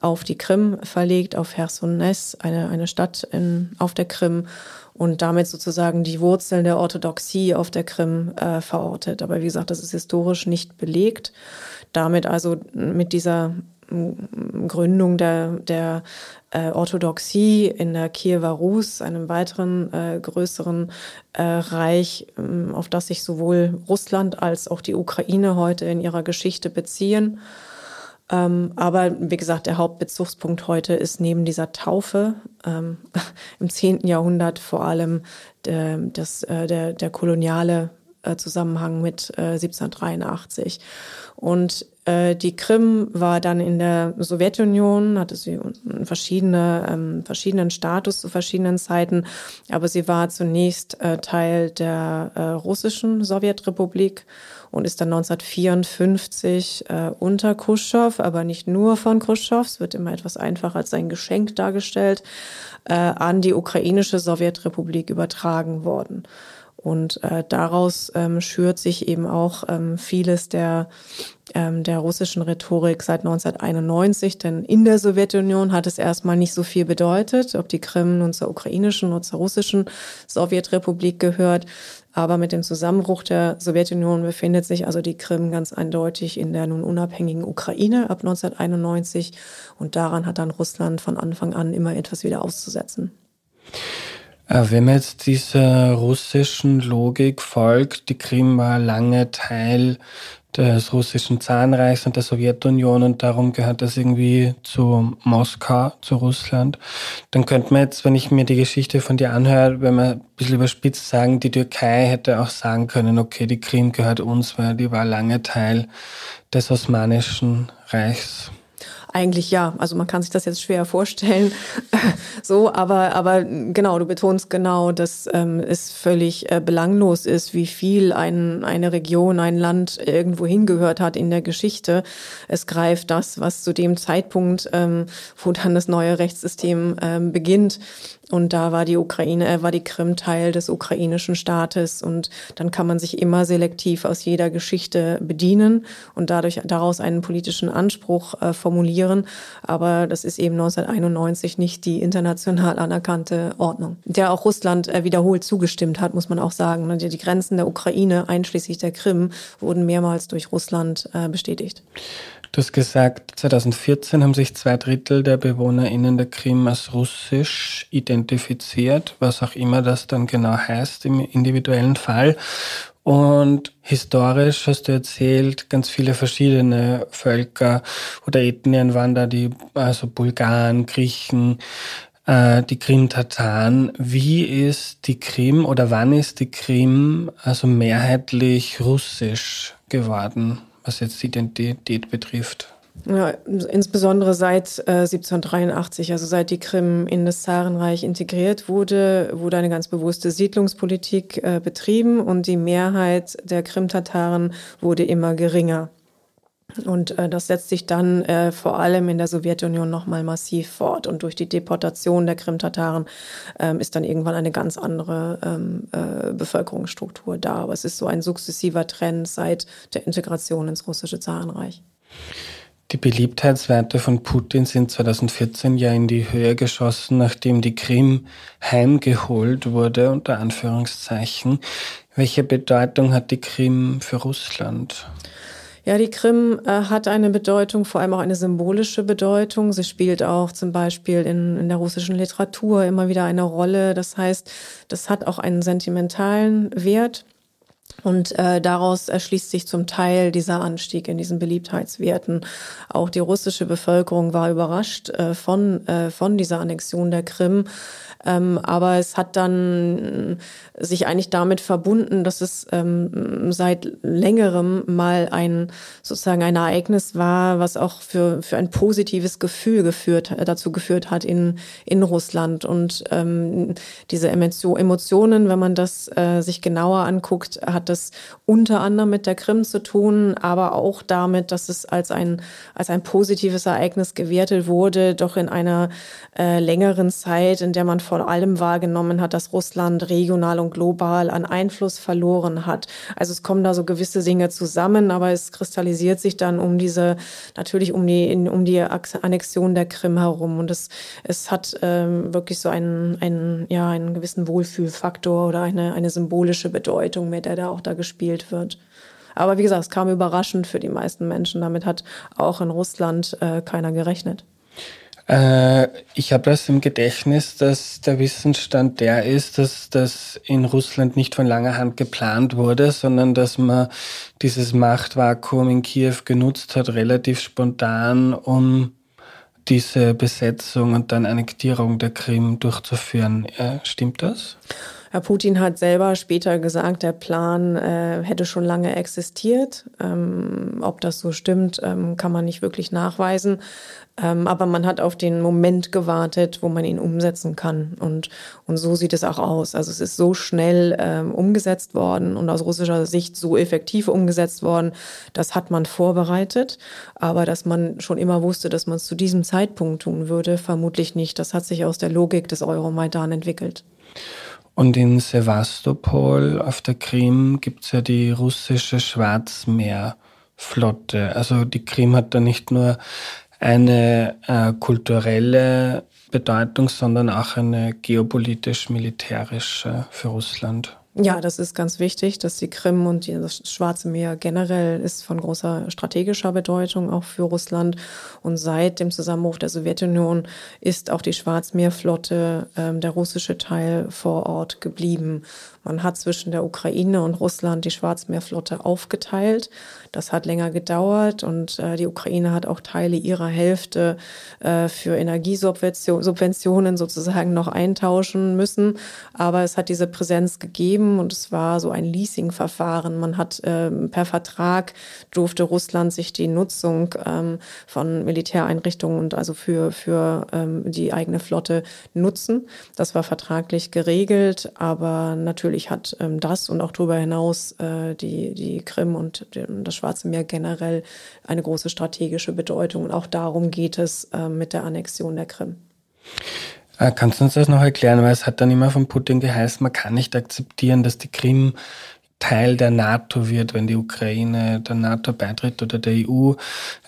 auf die Krim verlegt, auf Chersones, eine, eine Stadt in, auf der Krim und damit sozusagen die Wurzeln der Orthodoxie auf der Krim äh, verortet. Aber wie gesagt, das ist historisch nicht belegt. Damit also mit dieser Gründung der, der äh, Orthodoxie in der Kiewer Rus, einem weiteren äh, größeren äh, Reich, äh, auf das sich sowohl Russland als auch die Ukraine heute in ihrer Geschichte beziehen. Ähm, aber wie gesagt, der Hauptbezugspunkt heute ist neben dieser Taufe ähm, [laughs] im 10. Jahrhundert vor allem der, das, äh, der, der koloniale äh, Zusammenhang mit 1783. Und äh, die Krim war dann in der Sowjetunion, hatte sie verschiedene, ähm, verschiedenen Status zu verschiedenen Zeiten, aber sie war zunächst äh, Teil der äh, russischen Sowjetrepublik und ist dann 1954 äh, unter Khrushchev, aber nicht nur von Khrushchev, es wird immer etwas einfacher als ein Geschenk dargestellt, äh, an die ukrainische Sowjetrepublik übertragen worden. Und äh, daraus ähm, schürt sich eben auch ähm, vieles der, ähm, der russischen Rhetorik seit 1991. Denn in der Sowjetunion hat es erstmal nicht so viel bedeutet, ob die Krim nun zur ukrainischen oder zur russischen Sowjetrepublik gehört. Aber mit dem Zusammenbruch der Sowjetunion befindet sich also die Krim ganz eindeutig in der nun unabhängigen Ukraine ab 1991. Und daran hat dann Russland von Anfang an immer etwas wieder auszusetzen. Äh, wenn man jetzt dieser russischen Logik folgt, die Krim war lange Teil des russischen Zahnreichs und der Sowjetunion und darum gehört das irgendwie zu Moskau, zu Russland. Dann könnte man jetzt, wenn ich mir die Geschichte von dir anhöre, wenn man ein bisschen überspitzt sagen, die Türkei hätte auch sagen können, okay, die Krim gehört uns, weil die war lange Teil des Osmanischen Reichs. Eigentlich ja. Also man kann sich das jetzt schwer vorstellen. [laughs] so, aber, aber genau, du betonst genau, dass ähm, es völlig äh, belanglos ist, wie viel ein, eine Region, ein Land irgendwo hingehört hat in der Geschichte. Es greift das, was zu dem Zeitpunkt, ähm, wo dann das neue Rechtssystem ähm, beginnt, und da war die Ukraine, äh, war die Krim Teil des ukrainischen Staates. Und dann kann man sich immer selektiv aus jeder Geschichte bedienen und dadurch daraus einen politischen Anspruch äh, formulieren. Aber das ist eben 1991 nicht die international anerkannte Ordnung, der auch Russland äh, wiederholt zugestimmt hat, muss man auch sagen. Und die Grenzen der Ukraine, einschließlich der Krim, wurden mehrmals durch Russland äh, bestätigt. Du hast gesagt, 2014 haben sich zwei Drittel der BewohnerInnen der Krim als russisch identifiziert, was auch immer das dann genau heißt im individuellen Fall. Und historisch hast du erzählt, ganz viele verschiedene Völker oder Ethnien waren da, die, also Bulgaren, Griechen, äh, die Krim-Tataren. Wie ist die Krim oder wann ist die Krim also mehrheitlich russisch geworden? Was jetzt die Identität betrifft? Ja, insbesondere seit äh, 1783, also seit die Krim in das Zarenreich integriert wurde, wurde eine ganz bewusste Siedlungspolitik äh, betrieben und die Mehrheit der Krim-Tataren wurde immer geringer. Und äh, das setzt sich dann äh, vor allem in der Sowjetunion nochmal massiv fort. Und durch die Deportation der Krim-Tataren ähm, ist dann irgendwann eine ganz andere ähm, äh, Bevölkerungsstruktur da. Aber es ist so ein sukzessiver Trend seit der Integration ins russische Zarenreich. Die Beliebtheitswerte von Putin sind 2014 ja in die Höhe geschossen, nachdem die Krim heimgeholt wurde, unter Anführungszeichen. Welche Bedeutung hat die Krim für Russland? Ja, die Krim äh, hat eine Bedeutung, vor allem auch eine symbolische Bedeutung. Sie spielt auch zum Beispiel in, in der russischen Literatur immer wieder eine Rolle. Das heißt, das hat auch einen sentimentalen Wert. Und äh, daraus erschließt sich zum Teil dieser Anstieg in diesen Beliebtheitswerten. Auch die russische Bevölkerung war überrascht äh, von, äh, von dieser Annexion der Krim. Ähm, aber es hat dann sich eigentlich damit verbunden, dass es ähm, seit längerem mal ein sozusagen ein Ereignis war, was auch für, für ein positives Gefühl geführt, äh, dazu geführt hat in, in Russland. Und ähm, diese Emotionen, wenn man das äh, sich genauer anguckt, hat das unter anderem mit der Krim zu tun, aber auch damit, dass es als ein, als ein positives Ereignis gewertet wurde, doch in einer äh, längeren Zeit, in der man vor allem wahrgenommen hat, dass Russland regional und global an Einfluss verloren hat. Also es kommen da so gewisse Dinge zusammen, aber es kristallisiert sich dann um diese, natürlich um die, um die Annexion der Krim herum. Und es, es hat ähm, wirklich so einen, einen, ja, einen gewissen Wohlfühlfaktor oder eine, eine symbolische Bedeutung, mit der da auch da gespielt wird. Aber wie gesagt, es kam überraschend für die meisten Menschen. Damit hat auch in Russland äh, keiner gerechnet. Äh, ich habe das im Gedächtnis, dass der Wissensstand der ist, dass das in Russland nicht von langer Hand geplant wurde, sondern dass man dieses Machtvakuum in Kiew genutzt hat, relativ spontan, um diese Besetzung und dann Annektierung der Krim durchzuführen. Äh, stimmt das? Herr Putin hat selber später gesagt, der Plan äh, hätte schon lange existiert. Ähm, ob das so stimmt, ähm, kann man nicht wirklich nachweisen. Ähm, aber man hat auf den Moment gewartet, wo man ihn umsetzen kann. Und, und so sieht es auch aus. Also es ist so schnell ähm, umgesetzt worden und aus russischer Sicht so effektiv umgesetzt worden. Das hat man vorbereitet. Aber dass man schon immer wusste, dass man es zu diesem Zeitpunkt tun würde, vermutlich nicht. Das hat sich aus der Logik des Euromaidan entwickelt. Und in Sevastopol auf der Krim gibt es ja die russische Schwarzmeerflotte. Also die Krim hat da nicht nur eine äh, kulturelle Bedeutung, sondern auch eine geopolitisch-militärische für Russland. Ja, das ist ganz wichtig, dass die Krim und das Schwarze Meer generell ist von großer strategischer Bedeutung auch für Russland. Und seit dem Zusammenbruch der Sowjetunion ist auch die Schwarzmeerflotte, ähm, der russische Teil, vor Ort geblieben. Man hat zwischen der Ukraine und Russland die Schwarzmeerflotte aufgeteilt. Das hat länger gedauert und äh, die Ukraine hat auch Teile ihrer Hälfte äh, für Energiesubventionen sozusagen noch eintauschen müssen. Aber es hat diese Präsenz gegeben und es war so ein Leasing-Verfahren. Man hat ähm, per Vertrag durfte Russland sich die Nutzung ähm, von Militäreinrichtungen und also für, für ähm, die eigene Flotte nutzen. Das war vertraglich geregelt, aber natürlich natürlich hat ähm, das und auch darüber hinaus äh, die, die Krim und das Schwarze Meer generell eine große strategische Bedeutung. Und auch darum geht es äh, mit der Annexion der Krim. Äh, kannst du uns das noch erklären? Weil es hat dann immer von Putin geheißen, man kann nicht akzeptieren, dass die Krim Teil der NATO wird, wenn die Ukraine der NATO beitritt oder der EU,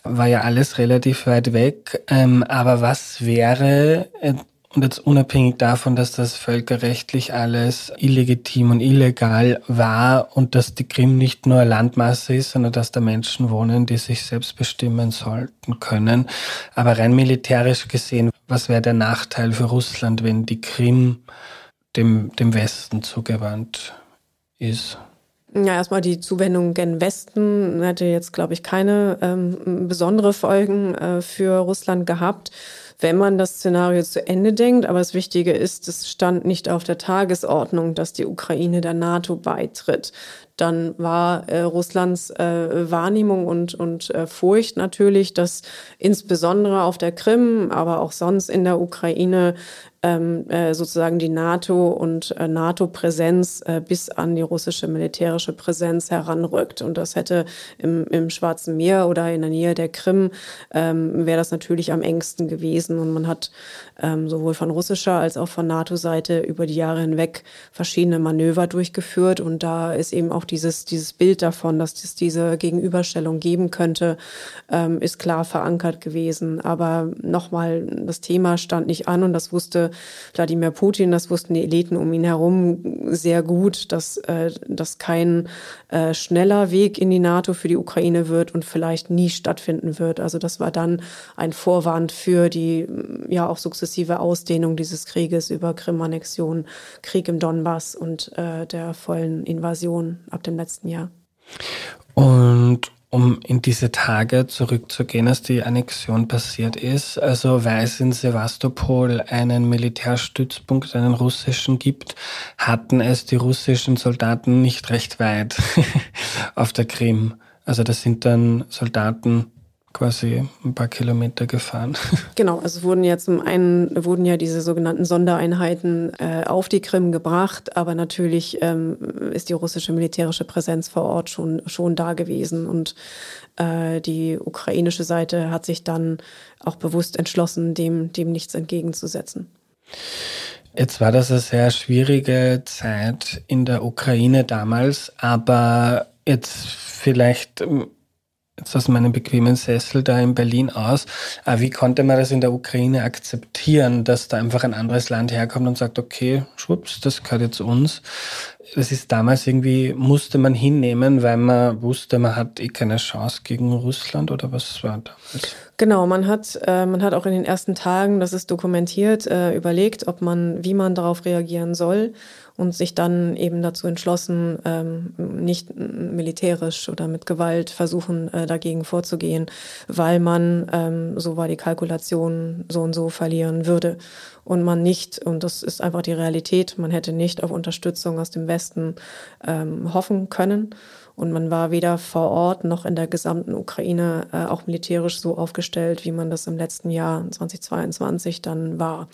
war ja alles relativ weit weg. Ähm, aber was wäre äh, und jetzt unabhängig davon, dass das völkerrechtlich alles illegitim und illegal war und dass die Krim nicht nur Landmasse ist, sondern dass da Menschen wohnen, die sich selbst bestimmen sollten können. Aber rein militärisch gesehen, was wäre der Nachteil für Russland, wenn die Krim dem, dem Westen zugewandt ist? Ja, erstmal die Zuwendung gen Westen hätte jetzt, glaube ich, keine ähm, besondere Folgen äh, für Russland gehabt wenn man das Szenario zu Ende denkt. Aber das Wichtige ist, es stand nicht auf der Tagesordnung, dass die Ukraine der NATO beitritt. Dann war äh, Russlands äh, Wahrnehmung und, und äh, Furcht natürlich, dass insbesondere auf der Krim, aber auch sonst in der Ukraine ähm, äh, sozusagen die NATO und äh, NATO-Präsenz äh, bis an die russische militärische Präsenz heranrückt. Und das hätte im, im Schwarzen Meer oder in der Nähe der Krim, ähm, wäre das natürlich am engsten gewesen. Und man hat ähm, sowohl von russischer als auch von NATO-Seite über die Jahre hinweg verschiedene Manöver durchgeführt. Und da ist eben auch dieses, dieses Bild davon, dass es diese Gegenüberstellung geben könnte, ähm, ist klar verankert gewesen. Aber nochmal, das Thema stand nicht an und das wusste Wladimir Putin, das wussten die Eliten um ihn herum sehr gut, dass äh, das kein äh, schneller Weg in die NATO für die Ukraine wird und vielleicht nie stattfinden wird. Also das war dann ein Vorwand für die ja auch sukzessive Ausdehnung dieses Krieges über Krim-Annexion, Krieg im Donbass und äh, der vollen Invasion ab dem letzten Jahr. Und um in diese Tage zurückzugehen, als die Annexion passiert ist, also weil es in Sevastopol einen Militärstützpunkt, einen russischen gibt, hatten es die russischen Soldaten nicht recht weit [laughs] auf der Krim. Also das sind dann Soldaten quasi ein paar Kilometer gefahren. [laughs] Genau, also wurden ja zum einen wurden ja diese sogenannten Sondereinheiten äh, auf die Krim gebracht, aber natürlich ähm, ist die russische militärische Präsenz vor Ort schon schon da gewesen und äh, die ukrainische Seite hat sich dann auch bewusst entschlossen, dem dem nichts entgegenzusetzen. Jetzt war das eine sehr schwierige Zeit in der Ukraine damals, aber jetzt vielleicht ähm, jetzt aus meinem bequemen Sessel da in Berlin aus. Aber wie konnte man das in der Ukraine akzeptieren, dass da einfach ein anderes Land herkommt und sagt, okay, schwupps, das gehört jetzt uns. Das ist damals irgendwie, musste man hinnehmen, weil man wusste, man hat eh keine Chance gegen Russland oder was war damals? Genau, man hat, äh, man hat auch in den ersten Tagen, das ist dokumentiert, äh, überlegt, ob man, wie man darauf reagieren soll und sich dann eben dazu entschlossen, ähm, nicht militärisch oder mit Gewalt versuchen, äh, dagegen vorzugehen, weil man, ähm, so war die Kalkulation, so und so verlieren würde. Und man nicht, und das ist einfach die Realität, man hätte nicht auf Unterstützung aus dem Westen ähm, hoffen können. Und man war weder vor Ort noch in der gesamten Ukraine äh, auch militärisch so aufgestellt, wie man das im letzten Jahr 2022 dann war.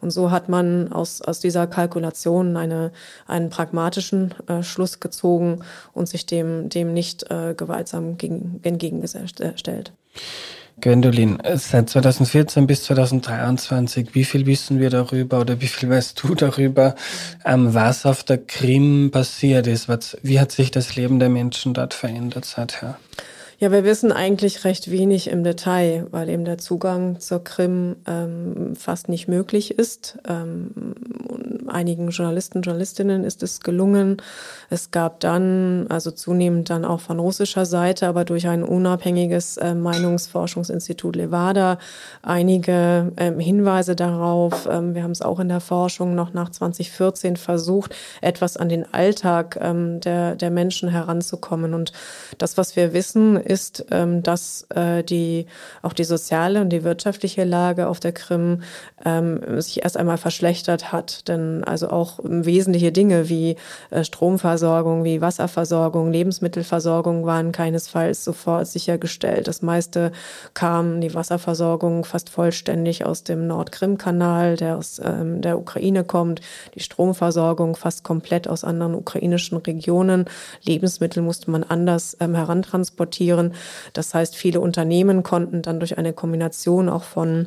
Und so hat man aus, aus dieser Kalkulation eine, einen pragmatischen äh, Schluss gezogen und sich dem, dem nicht äh, gewaltsam gegen, entgegengestellt. Gwendolin, seit 2014 bis 2023, wie viel wissen wir darüber oder wie viel weißt du darüber, ähm, was auf der Krim passiert ist? Was, wie hat sich das Leben der Menschen dort verändert seither? Ja, wir wissen eigentlich recht wenig im Detail, weil eben der Zugang zur Krim ähm, fast nicht möglich ist. Ähm, einigen Journalisten, Journalistinnen ist es gelungen. Es gab dann, also zunehmend dann auch von russischer Seite, aber durch ein unabhängiges äh, Meinungsforschungsinstitut Levada einige ähm, Hinweise darauf. Ähm, wir haben es auch in der Forschung noch nach 2014 versucht, etwas an den Alltag ähm, der, der Menschen heranzukommen. Und das, was wir wissen, ist, ähm, dass äh, die auch die soziale und die wirtschaftliche Lage auf der Krim ähm, sich erst einmal verschlechtert hat. Denn also auch wesentliche Dinge wie äh, Stromversorgung, wie Wasserversorgung, Lebensmittelversorgung waren keinesfalls sofort sichergestellt. Das meiste kam die Wasserversorgung fast vollständig aus dem Nordkrim-Kanal, der aus ähm, der Ukraine kommt. Die Stromversorgung fast komplett aus anderen ukrainischen Regionen. Lebensmittel musste man anders ähm, herantransportieren führen. Das heißt, viele Unternehmen konnten dann durch eine Kombination auch von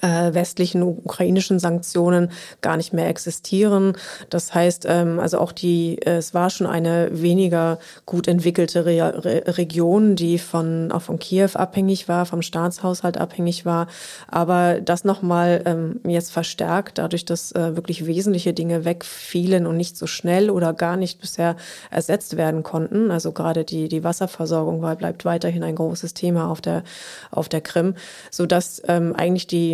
äh, westlichen ukrainischen Sanktionen gar nicht mehr existieren. Das heißt, ähm, also auch die, äh, es war schon eine weniger gut entwickelte Re Re Region, die von auch von Kiew abhängig war, vom Staatshaushalt abhängig war. Aber das nochmal ähm, jetzt verstärkt, dadurch, dass äh, wirklich wesentliche Dinge wegfielen und nicht so schnell oder gar nicht bisher ersetzt werden konnten. Also gerade die die Wasserversorgung bleibt weiterhin ein großes Thema auf der auf der Krim, so dass ähm, eigentlich die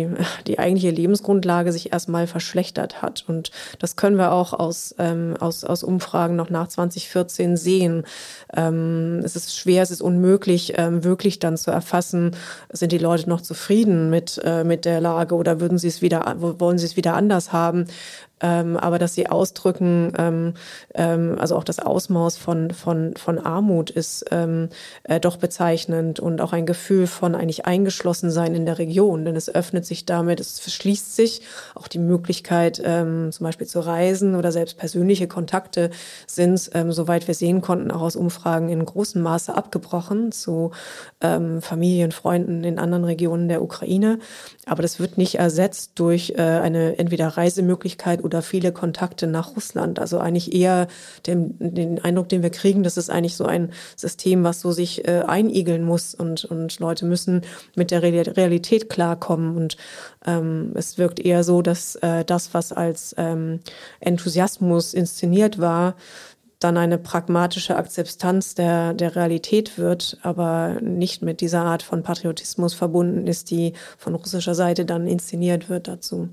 die, eigentliche Lebensgrundlage sich erstmal verschlechtert hat. Und das können wir auch aus, ähm, aus, aus Umfragen noch nach 2014 sehen. Ähm, es ist schwer, es ist unmöglich, ähm, wirklich dann zu erfassen, sind die Leute noch zufrieden mit, äh, mit der Lage oder würden sie es wieder, wollen sie es wieder anders haben? Ähm, aber dass sie ausdrücken, ähm, ähm, also auch das Ausmaß von, von, von Armut ist ähm, äh, doch bezeichnend und auch ein Gefühl von eigentlich eingeschlossen sein in der Region, denn es öffnet sich damit, es verschließt sich auch die Möglichkeit, ähm, zum Beispiel zu reisen oder selbst persönliche Kontakte sind, ähm, soweit wir sehen konnten, auch aus Umfragen in großem Maße abgebrochen zu ähm, Familien, Freunden in anderen Regionen der Ukraine. Aber das wird nicht ersetzt durch äh, eine entweder Reisemöglichkeit oder viele Kontakte nach Russland. Also eigentlich eher den, den Eindruck, den wir kriegen, das ist eigentlich so ein System, was so sich äh, einigeln muss und, und Leute müssen mit der Realität klarkommen. Und ähm, es wirkt eher so, dass äh, das, was als ähm, Enthusiasmus inszeniert war, dann eine pragmatische Akzeptanz der, der Realität wird, aber nicht mit dieser Art von Patriotismus verbunden ist, die von russischer Seite dann inszeniert wird dazu.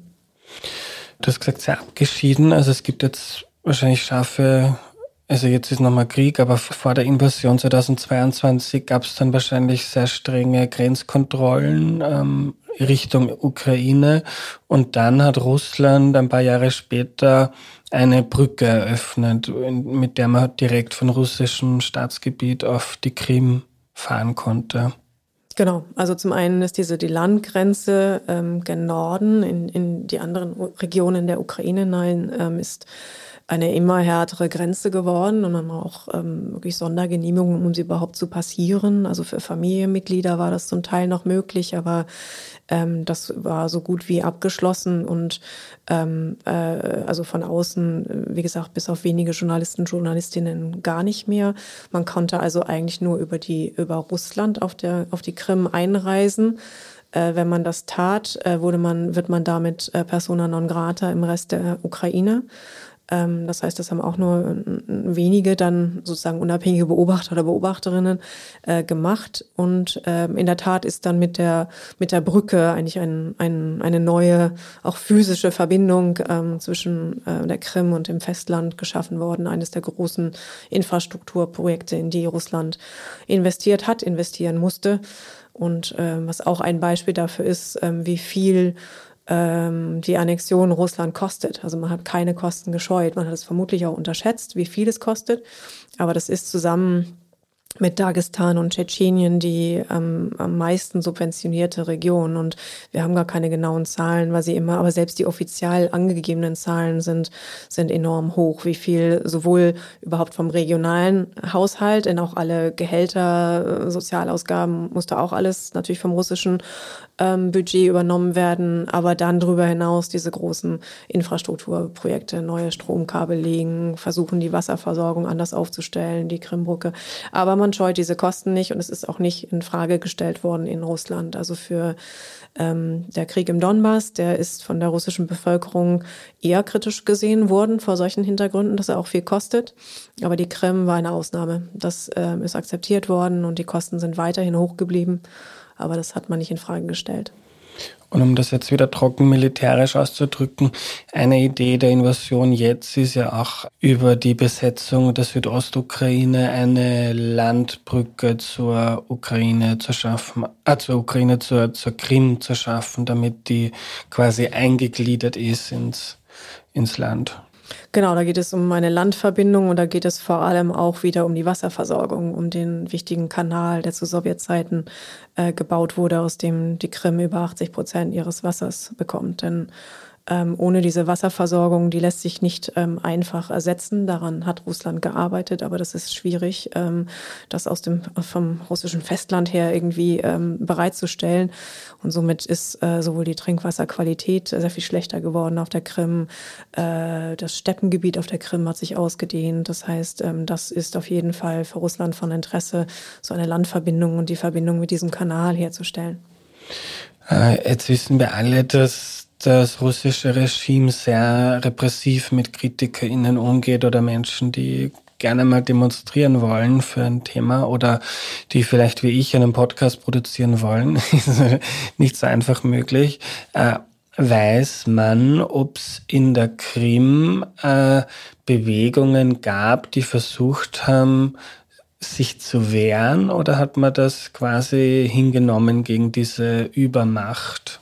Du hast gesagt, sehr abgeschieden. Also es gibt jetzt wahrscheinlich scharfe also jetzt ist nochmal Krieg, aber vor der Invasion 2022 gab es dann wahrscheinlich sehr strenge Grenzkontrollen ähm, Richtung Ukraine und dann hat Russland ein paar Jahre später eine Brücke eröffnet, mit der man direkt von russischem Staatsgebiet auf die Krim fahren konnte. Genau, also zum einen ist diese die Landgrenze ähm, gen Norden in, in die anderen Regionen der Ukraine hinein ähm, ist eine immer härtere Grenze geworden und man braucht ähm, wirklich Sondergenehmigungen, um sie überhaupt zu passieren. Also für Familienmitglieder war das zum Teil noch möglich, aber ähm, das war so gut wie abgeschlossen und ähm, äh, also von außen, wie gesagt, bis auf wenige Journalisten, Journalistinnen gar nicht mehr. Man konnte also eigentlich nur über die über Russland auf der auf die Krim einreisen. Äh, wenn man das tat, äh, wurde man wird man damit äh, persona non grata im Rest der Ukraine. Ähm, das heißt, das haben auch nur wenige dann sozusagen unabhängige Beobachter oder Beobachterinnen äh, gemacht. Und ähm, in der Tat ist dann mit der, mit der Brücke eigentlich ein, ein, eine neue, auch physische Verbindung ähm, zwischen äh, der Krim und dem Festland geschaffen worden. Eines der großen Infrastrukturprojekte, in die Russland investiert hat, investieren musste. Und äh, was auch ein Beispiel dafür ist, äh, wie viel ähm, die Annexion Russland kostet. Also man hat keine Kosten gescheut. Man hat es vermutlich auch unterschätzt, wie viel es kostet. Aber das ist zusammen mit Dagestan und Tschetschenien die ähm, am meisten subventionierte Region. Und wir haben gar keine genauen Zahlen, weil sie immer, aber selbst die offiziell angegebenen Zahlen sind, sind enorm hoch, wie viel sowohl überhaupt vom regionalen Haushalt, denn auch alle Gehälter, äh, Sozialausgaben musste auch alles natürlich vom russischen ähm, Budget übernommen werden, aber dann darüber hinaus diese großen Infrastrukturprojekte, neue Stromkabel legen, versuchen die Wasserversorgung anders aufzustellen, die Krimbrücke. Aber man scheut diese Kosten nicht und es ist auch nicht in Frage gestellt worden in Russland. Also für ähm, der Krieg im Donbass, der ist von der russischen Bevölkerung eher kritisch gesehen worden vor solchen Hintergründen, dass er auch viel kostet. Aber die Krim war eine Ausnahme. Das ähm, ist akzeptiert worden und die Kosten sind weiterhin hoch geblieben. Aber das hat man nicht in Frage gestellt. Und um das jetzt wieder trocken militärisch auszudrücken, eine Idee der Invasion jetzt ist ja auch über die Besetzung der Südostukraine eine Landbrücke zur Ukraine zu schaffen, äh, zur Ukraine, zur, zur Krim zu schaffen, damit die quasi eingegliedert ist ins, ins Land. Genau, da geht es um eine Landverbindung und da geht es vor allem auch wieder um die Wasserversorgung, um den wichtigen Kanal, der zu Sowjetzeiten äh, gebaut wurde, aus dem die Krim über 80 Prozent ihres Wassers bekommt. Denn ähm, ohne diese Wasserversorgung, die lässt sich nicht ähm, einfach ersetzen. Daran hat Russland gearbeitet, aber das ist schwierig, ähm, das aus dem vom russischen Festland her irgendwie ähm, bereitzustellen. Und somit ist äh, sowohl die Trinkwasserqualität sehr viel schlechter geworden auf der Krim. Äh, das Steppengebiet auf der Krim hat sich ausgedehnt. Das heißt, ähm, das ist auf jeden Fall für Russland von Interesse, so eine Landverbindung und die Verbindung mit diesem Kanal herzustellen. Äh, jetzt wissen wir alle, dass das russische Regime sehr repressiv mit KritikerInnen umgeht oder Menschen, die gerne mal demonstrieren wollen für ein Thema oder die vielleicht wie ich einen Podcast produzieren wollen, [laughs] ist nicht so einfach möglich. Äh, weiß man, ob es in der Krim äh, Bewegungen gab, die versucht haben, sich zu wehren oder hat man das quasi hingenommen gegen diese Übermacht?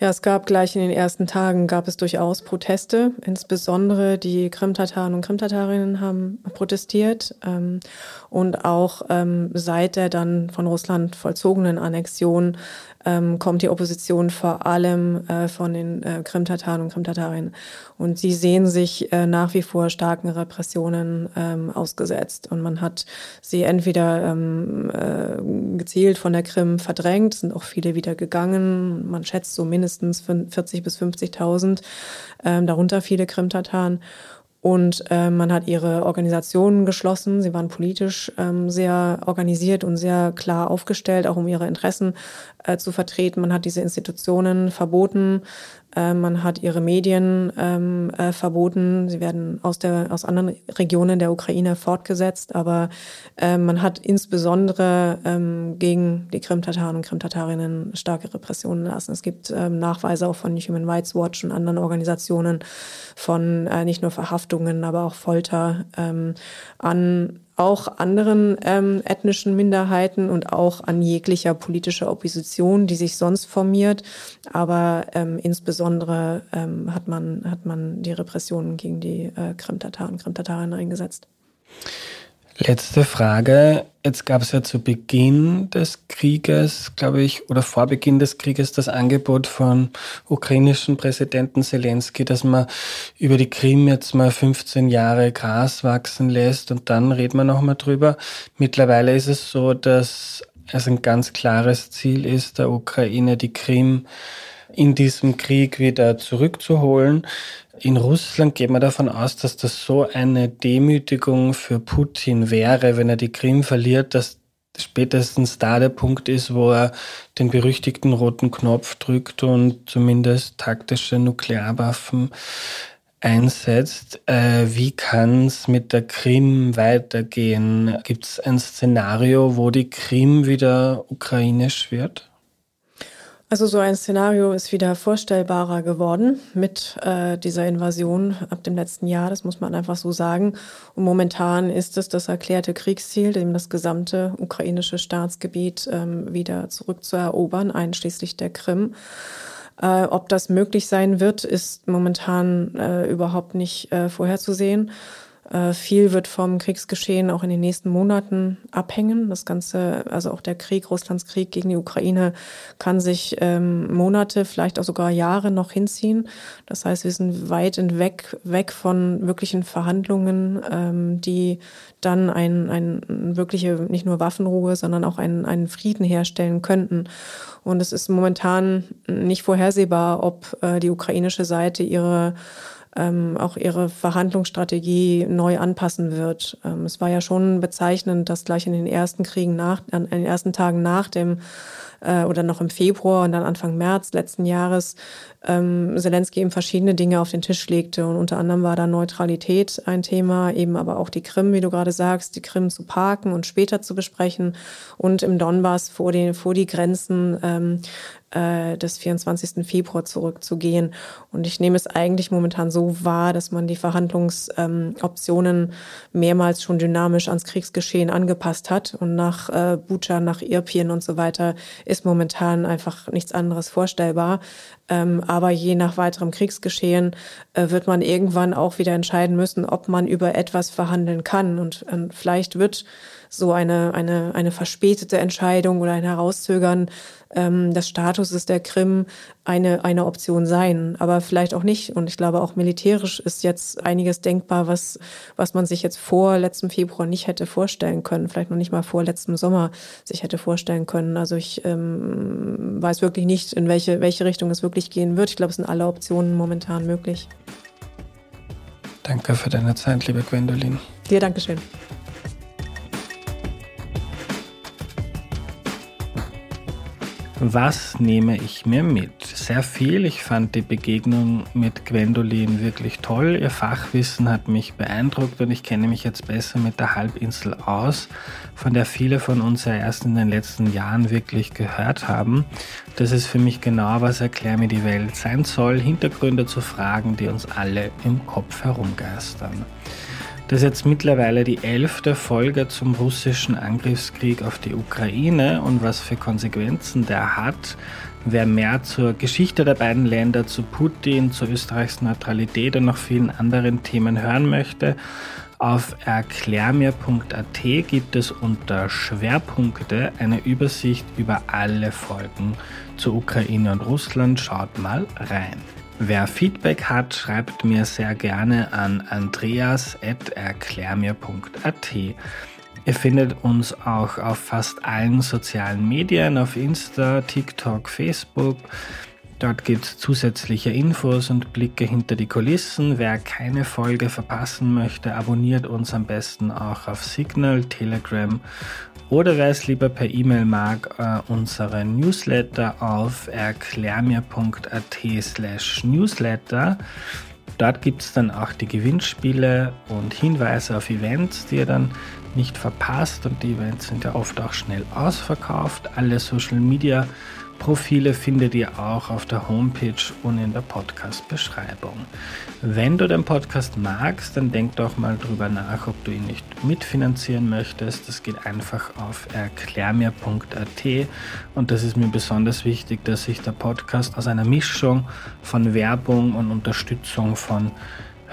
Ja, es gab gleich in den ersten Tagen gab es durchaus Proteste. Insbesondere die Krimtataren und Krimtatarinnen haben protestiert. Ähm, und auch ähm, seit der dann von Russland vollzogenen Annexion ähm, kommt die Opposition vor allem äh, von den äh, Krimtataren und Krimtatarinnen. Und sie sehen sich äh, nach wie vor starken Repressionen ähm, ausgesetzt. Und man hat sie entweder ähm, äh, gezielt von der Krim verdrängt, sind auch viele wieder gegangen. Man schätzt so mindestens 40 bis 50.000, ähm, darunter viele Krimtataren. Und äh, man hat ihre Organisationen geschlossen. Sie waren politisch ähm, sehr organisiert und sehr klar aufgestellt, auch um ihre Interessen äh, zu vertreten. Man hat diese Institutionen verboten. Äh, man hat ihre Medien ähm, äh, verboten. Sie werden aus, der, aus anderen Regionen der Ukraine fortgesetzt. Aber äh, man hat insbesondere ähm, gegen die Krim-Tataren und Krim-Tatarinnen starke Repressionen lassen. Es gibt ähm, Nachweise auch von Human Rights Watch und anderen Organisationen von äh, nicht nur Verhaftungen, aber auch Folter ähm, an auch anderen ähm, ethnischen Minderheiten und auch an jeglicher politischer Opposition, die sich sonst formiert. Aber ähm, insbesondere ähm, hat, man, hat man die Repressionen gegen die äh, Krim-Tataren, Krim-Tatarinnen eingesetzt. Letzte Frage. Jetzt gab es ja zu Beginn des Krieges, glaube ich, oder vor Beginn des Krieges das Angebot von ukrainischen Präsidenten Zelensky, dass man über die Krim jetzt mal 15 Jahre Gras wachsen lässt und dann reden wir nochmal drüber. Mittlerweile ist es so, dass es ein ganz klares Ziel ist, der Ukraine die Krim in diesem Krieg wieder zurückzuholen. In Russland geht man davon aus, dass das so eine Demütigung für Putin wäre, wenn er die Krim verliert, dass spätestens da der Punkt ist, wo er den berüchtigten roten Knopf drückt und zumindest taktische Nuklearwaffen einsetzt. Äh, wie kann es mit der Krim weitergehen? Gibt es ein Szenario, wo die Krim wieder ukrainisch wird? Also so ein Szenario ist wieder vorstellbarer geworden mit äh, dieser Invasion ab dem letzten Jahr, das muss man einfach so sagen. Und momentan ist es das erklärte Kriegsziel, dem das gesamte ukrainische Staatsgebiet ähm, wieder zurückzuerobern, einschließlich der Krim. Äh, ob das möglich sein wird, ist momentan äh, überhaupt nicht äh, vorherzusehen. Äh, viel wird vom Kriegsgeschehen auch in den nächsten Monaten abhängen. Das Ganze, also auch der Krieg, Russlands Krieg gegen die Ukraine, kann sich ähm, Monate, vielleicht auch sogar Jahre noch hinziehen. Das heißt, wir sind weit weg, weg von wirklichen Verhandlungen, ähm, die dann ein, ein wirkliche, nicht nur Waffenruhe, sondern auch einen, einen Frieden herstellen könnten. Und es ist momentan nicht vorhersehbar, ob äh, die ukrainische Seite ihre ähm, auch ihre Verhandlungsstrategie neu anpassen wird. Ähm, es war ja schon bezeichnend, dass gleich in den ersten Kriegen nach, an den ersten Tagen nach dem äh, oder noch im Februar und dann Anfang März letzten Jahres ähm, Zelensky eben verschiedene Dinge auf den Tisch legte. Und unter anderem war da Neutralität ein Thema, eben aber auch die Krim, wie du gerade sagst, die Krim zu parken und später zu besprechen und im Donbass vor, den, vor die Grenzen ähm, äh, des 24. Februar zurückzugehen. Und ich nehme es eigentlich momentan so wahr, dass man die Verhandlungsoptionen ähm, mehrmals schon dynamisch ans Kriegsgeschehen angepasst hat. Und nach äh, Bucha, nach Irpien und so weiter ist momentan einfach nichts anderes vorstellbar. Ähm, aber je nach weiterem Kriegsgeschehen äh, wird man irgendwann auch wieder entscheiden müssen, ob man über etwas verhandeln kann. Und äh, vielleicht wird so eine, eine, eine verspätete Entscheidung oder ein Herauszögern ähm, des Statuses der Krim eine, eine Option sein, aber vielleicht auch nicht. Und ich glaube, auch militärisch ist jetzt einiges denkbar, was, was man sich jetzt vor letztem Februar nicht hätte vorstellen können, vielleicht noch nicht mal vor letztem Sommer sich hätte vorstellen können. Also ich ähm, weiß wirklich nicht, in welche, welche Richtung es wirklich gehen wird. Ich glaube, es sind alle Optionen momentan möglich. Danke für deine Zeit, liebe Gwendolin. Dir Dankeschön. Was nehme ich mir mit? Sehr viel. Ich fand die Begegnung mit Gwendolin wirklich toll. Ihr Fachwissen hat mich beeindruckt und ich kenne mich jetzt besser mit der Halbinsel aus, von der viele von uns ja erst in den letzten Jahren wirklich gehört haben. Das ist für mich genau, was Erklär mir die Welt sein soll, Hintergründe zu Fragen, die uns alle im Kopf herumgeistern. Das ist jetzt mittlerweile die elfte Folge zum russischen Angriffskrieg auf die Ukraine und was für Konsequenzen der hat. Wer mehr zur Geschichte der beiden Länder, zu Putin, zu Österreichs Neutralität und noch vielen anderen Themen hören möchte, auf erklärmir.at gibt es unter Schwerpunkte eine Übersicht über alle Folgen zu Ukraine und Russland. Schaut mal rein. Wer Feedback hat, schreibt mir sehr gerne an andreas.erklärmir.at. Ihr findet uns auch auf fast allen sozialen Medien, auf Insta, TikTok, Facebook. Dort gibt es zusätzliche Infos und Blicke hinter die Kulissen. Wer keine Folge verpassen möchte, abonniert uns am besten auch auf Signal, Telegram oder wer es lieber per E-Mail mag, äh, unseren Newsletter auf erklärmir.at slash newsletter. Dort gibt es dann auch die Gewinnspiele und Hinweise auf Events, die ihr dann nicht verpasst. Und die Events sind ja oft auch schnell ausverkauft. Alle Social Media Profile findet ihr auch auf der Homepage und in der Podcast-Beschreibung. Wenn du den Podcast magst, dann denk doch mal drüber nach, ob du ihn nicht mitfinanzieren möchtest. Das geht einfach auf erklärmir.at und das ist mir besonders wichtig, dass sich der Podcast aus einer Mischung von Werbung und Unterstützung von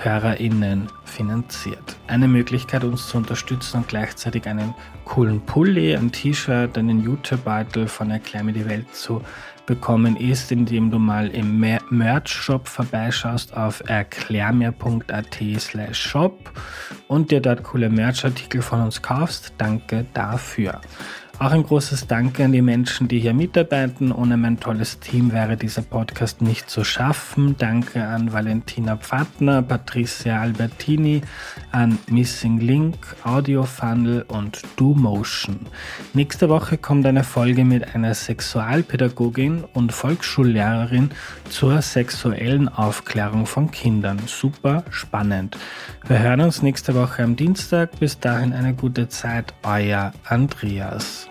HörerInnen finanziert. Eine Möglichkeit, uns zu unterstützen und gleichzeitig einen coolen Pulli, ein T-Shirt, einen YouTube-Beutel von Erklär mir die Welt zu bekommen, ist, indem du mal im Merch-Shop vorbeischaust auf erklärmir.at slash shop und dir dort coole Merch-Artikel von uns kaufst. Danke dafür. Auch ein großes Danke an die Menschen, die hier mitarbeiten. Ohne mein tolles Team wäre dieser Podcast nicht zu schaffen. Danke an Valentina Pfadner, Patricia Albertini, an Missing Link, Audio Funnel und DoMotion. Nächste Woche kommt eine Folge mit einer Sexualpädagogin und Volksschullehrerin zur sexuellen Aufklärung von Kindern. Super spannend. Wir hören uns nächste Woche am Dienstag. Bis dahin eine gute Zeit. Euer Andreas.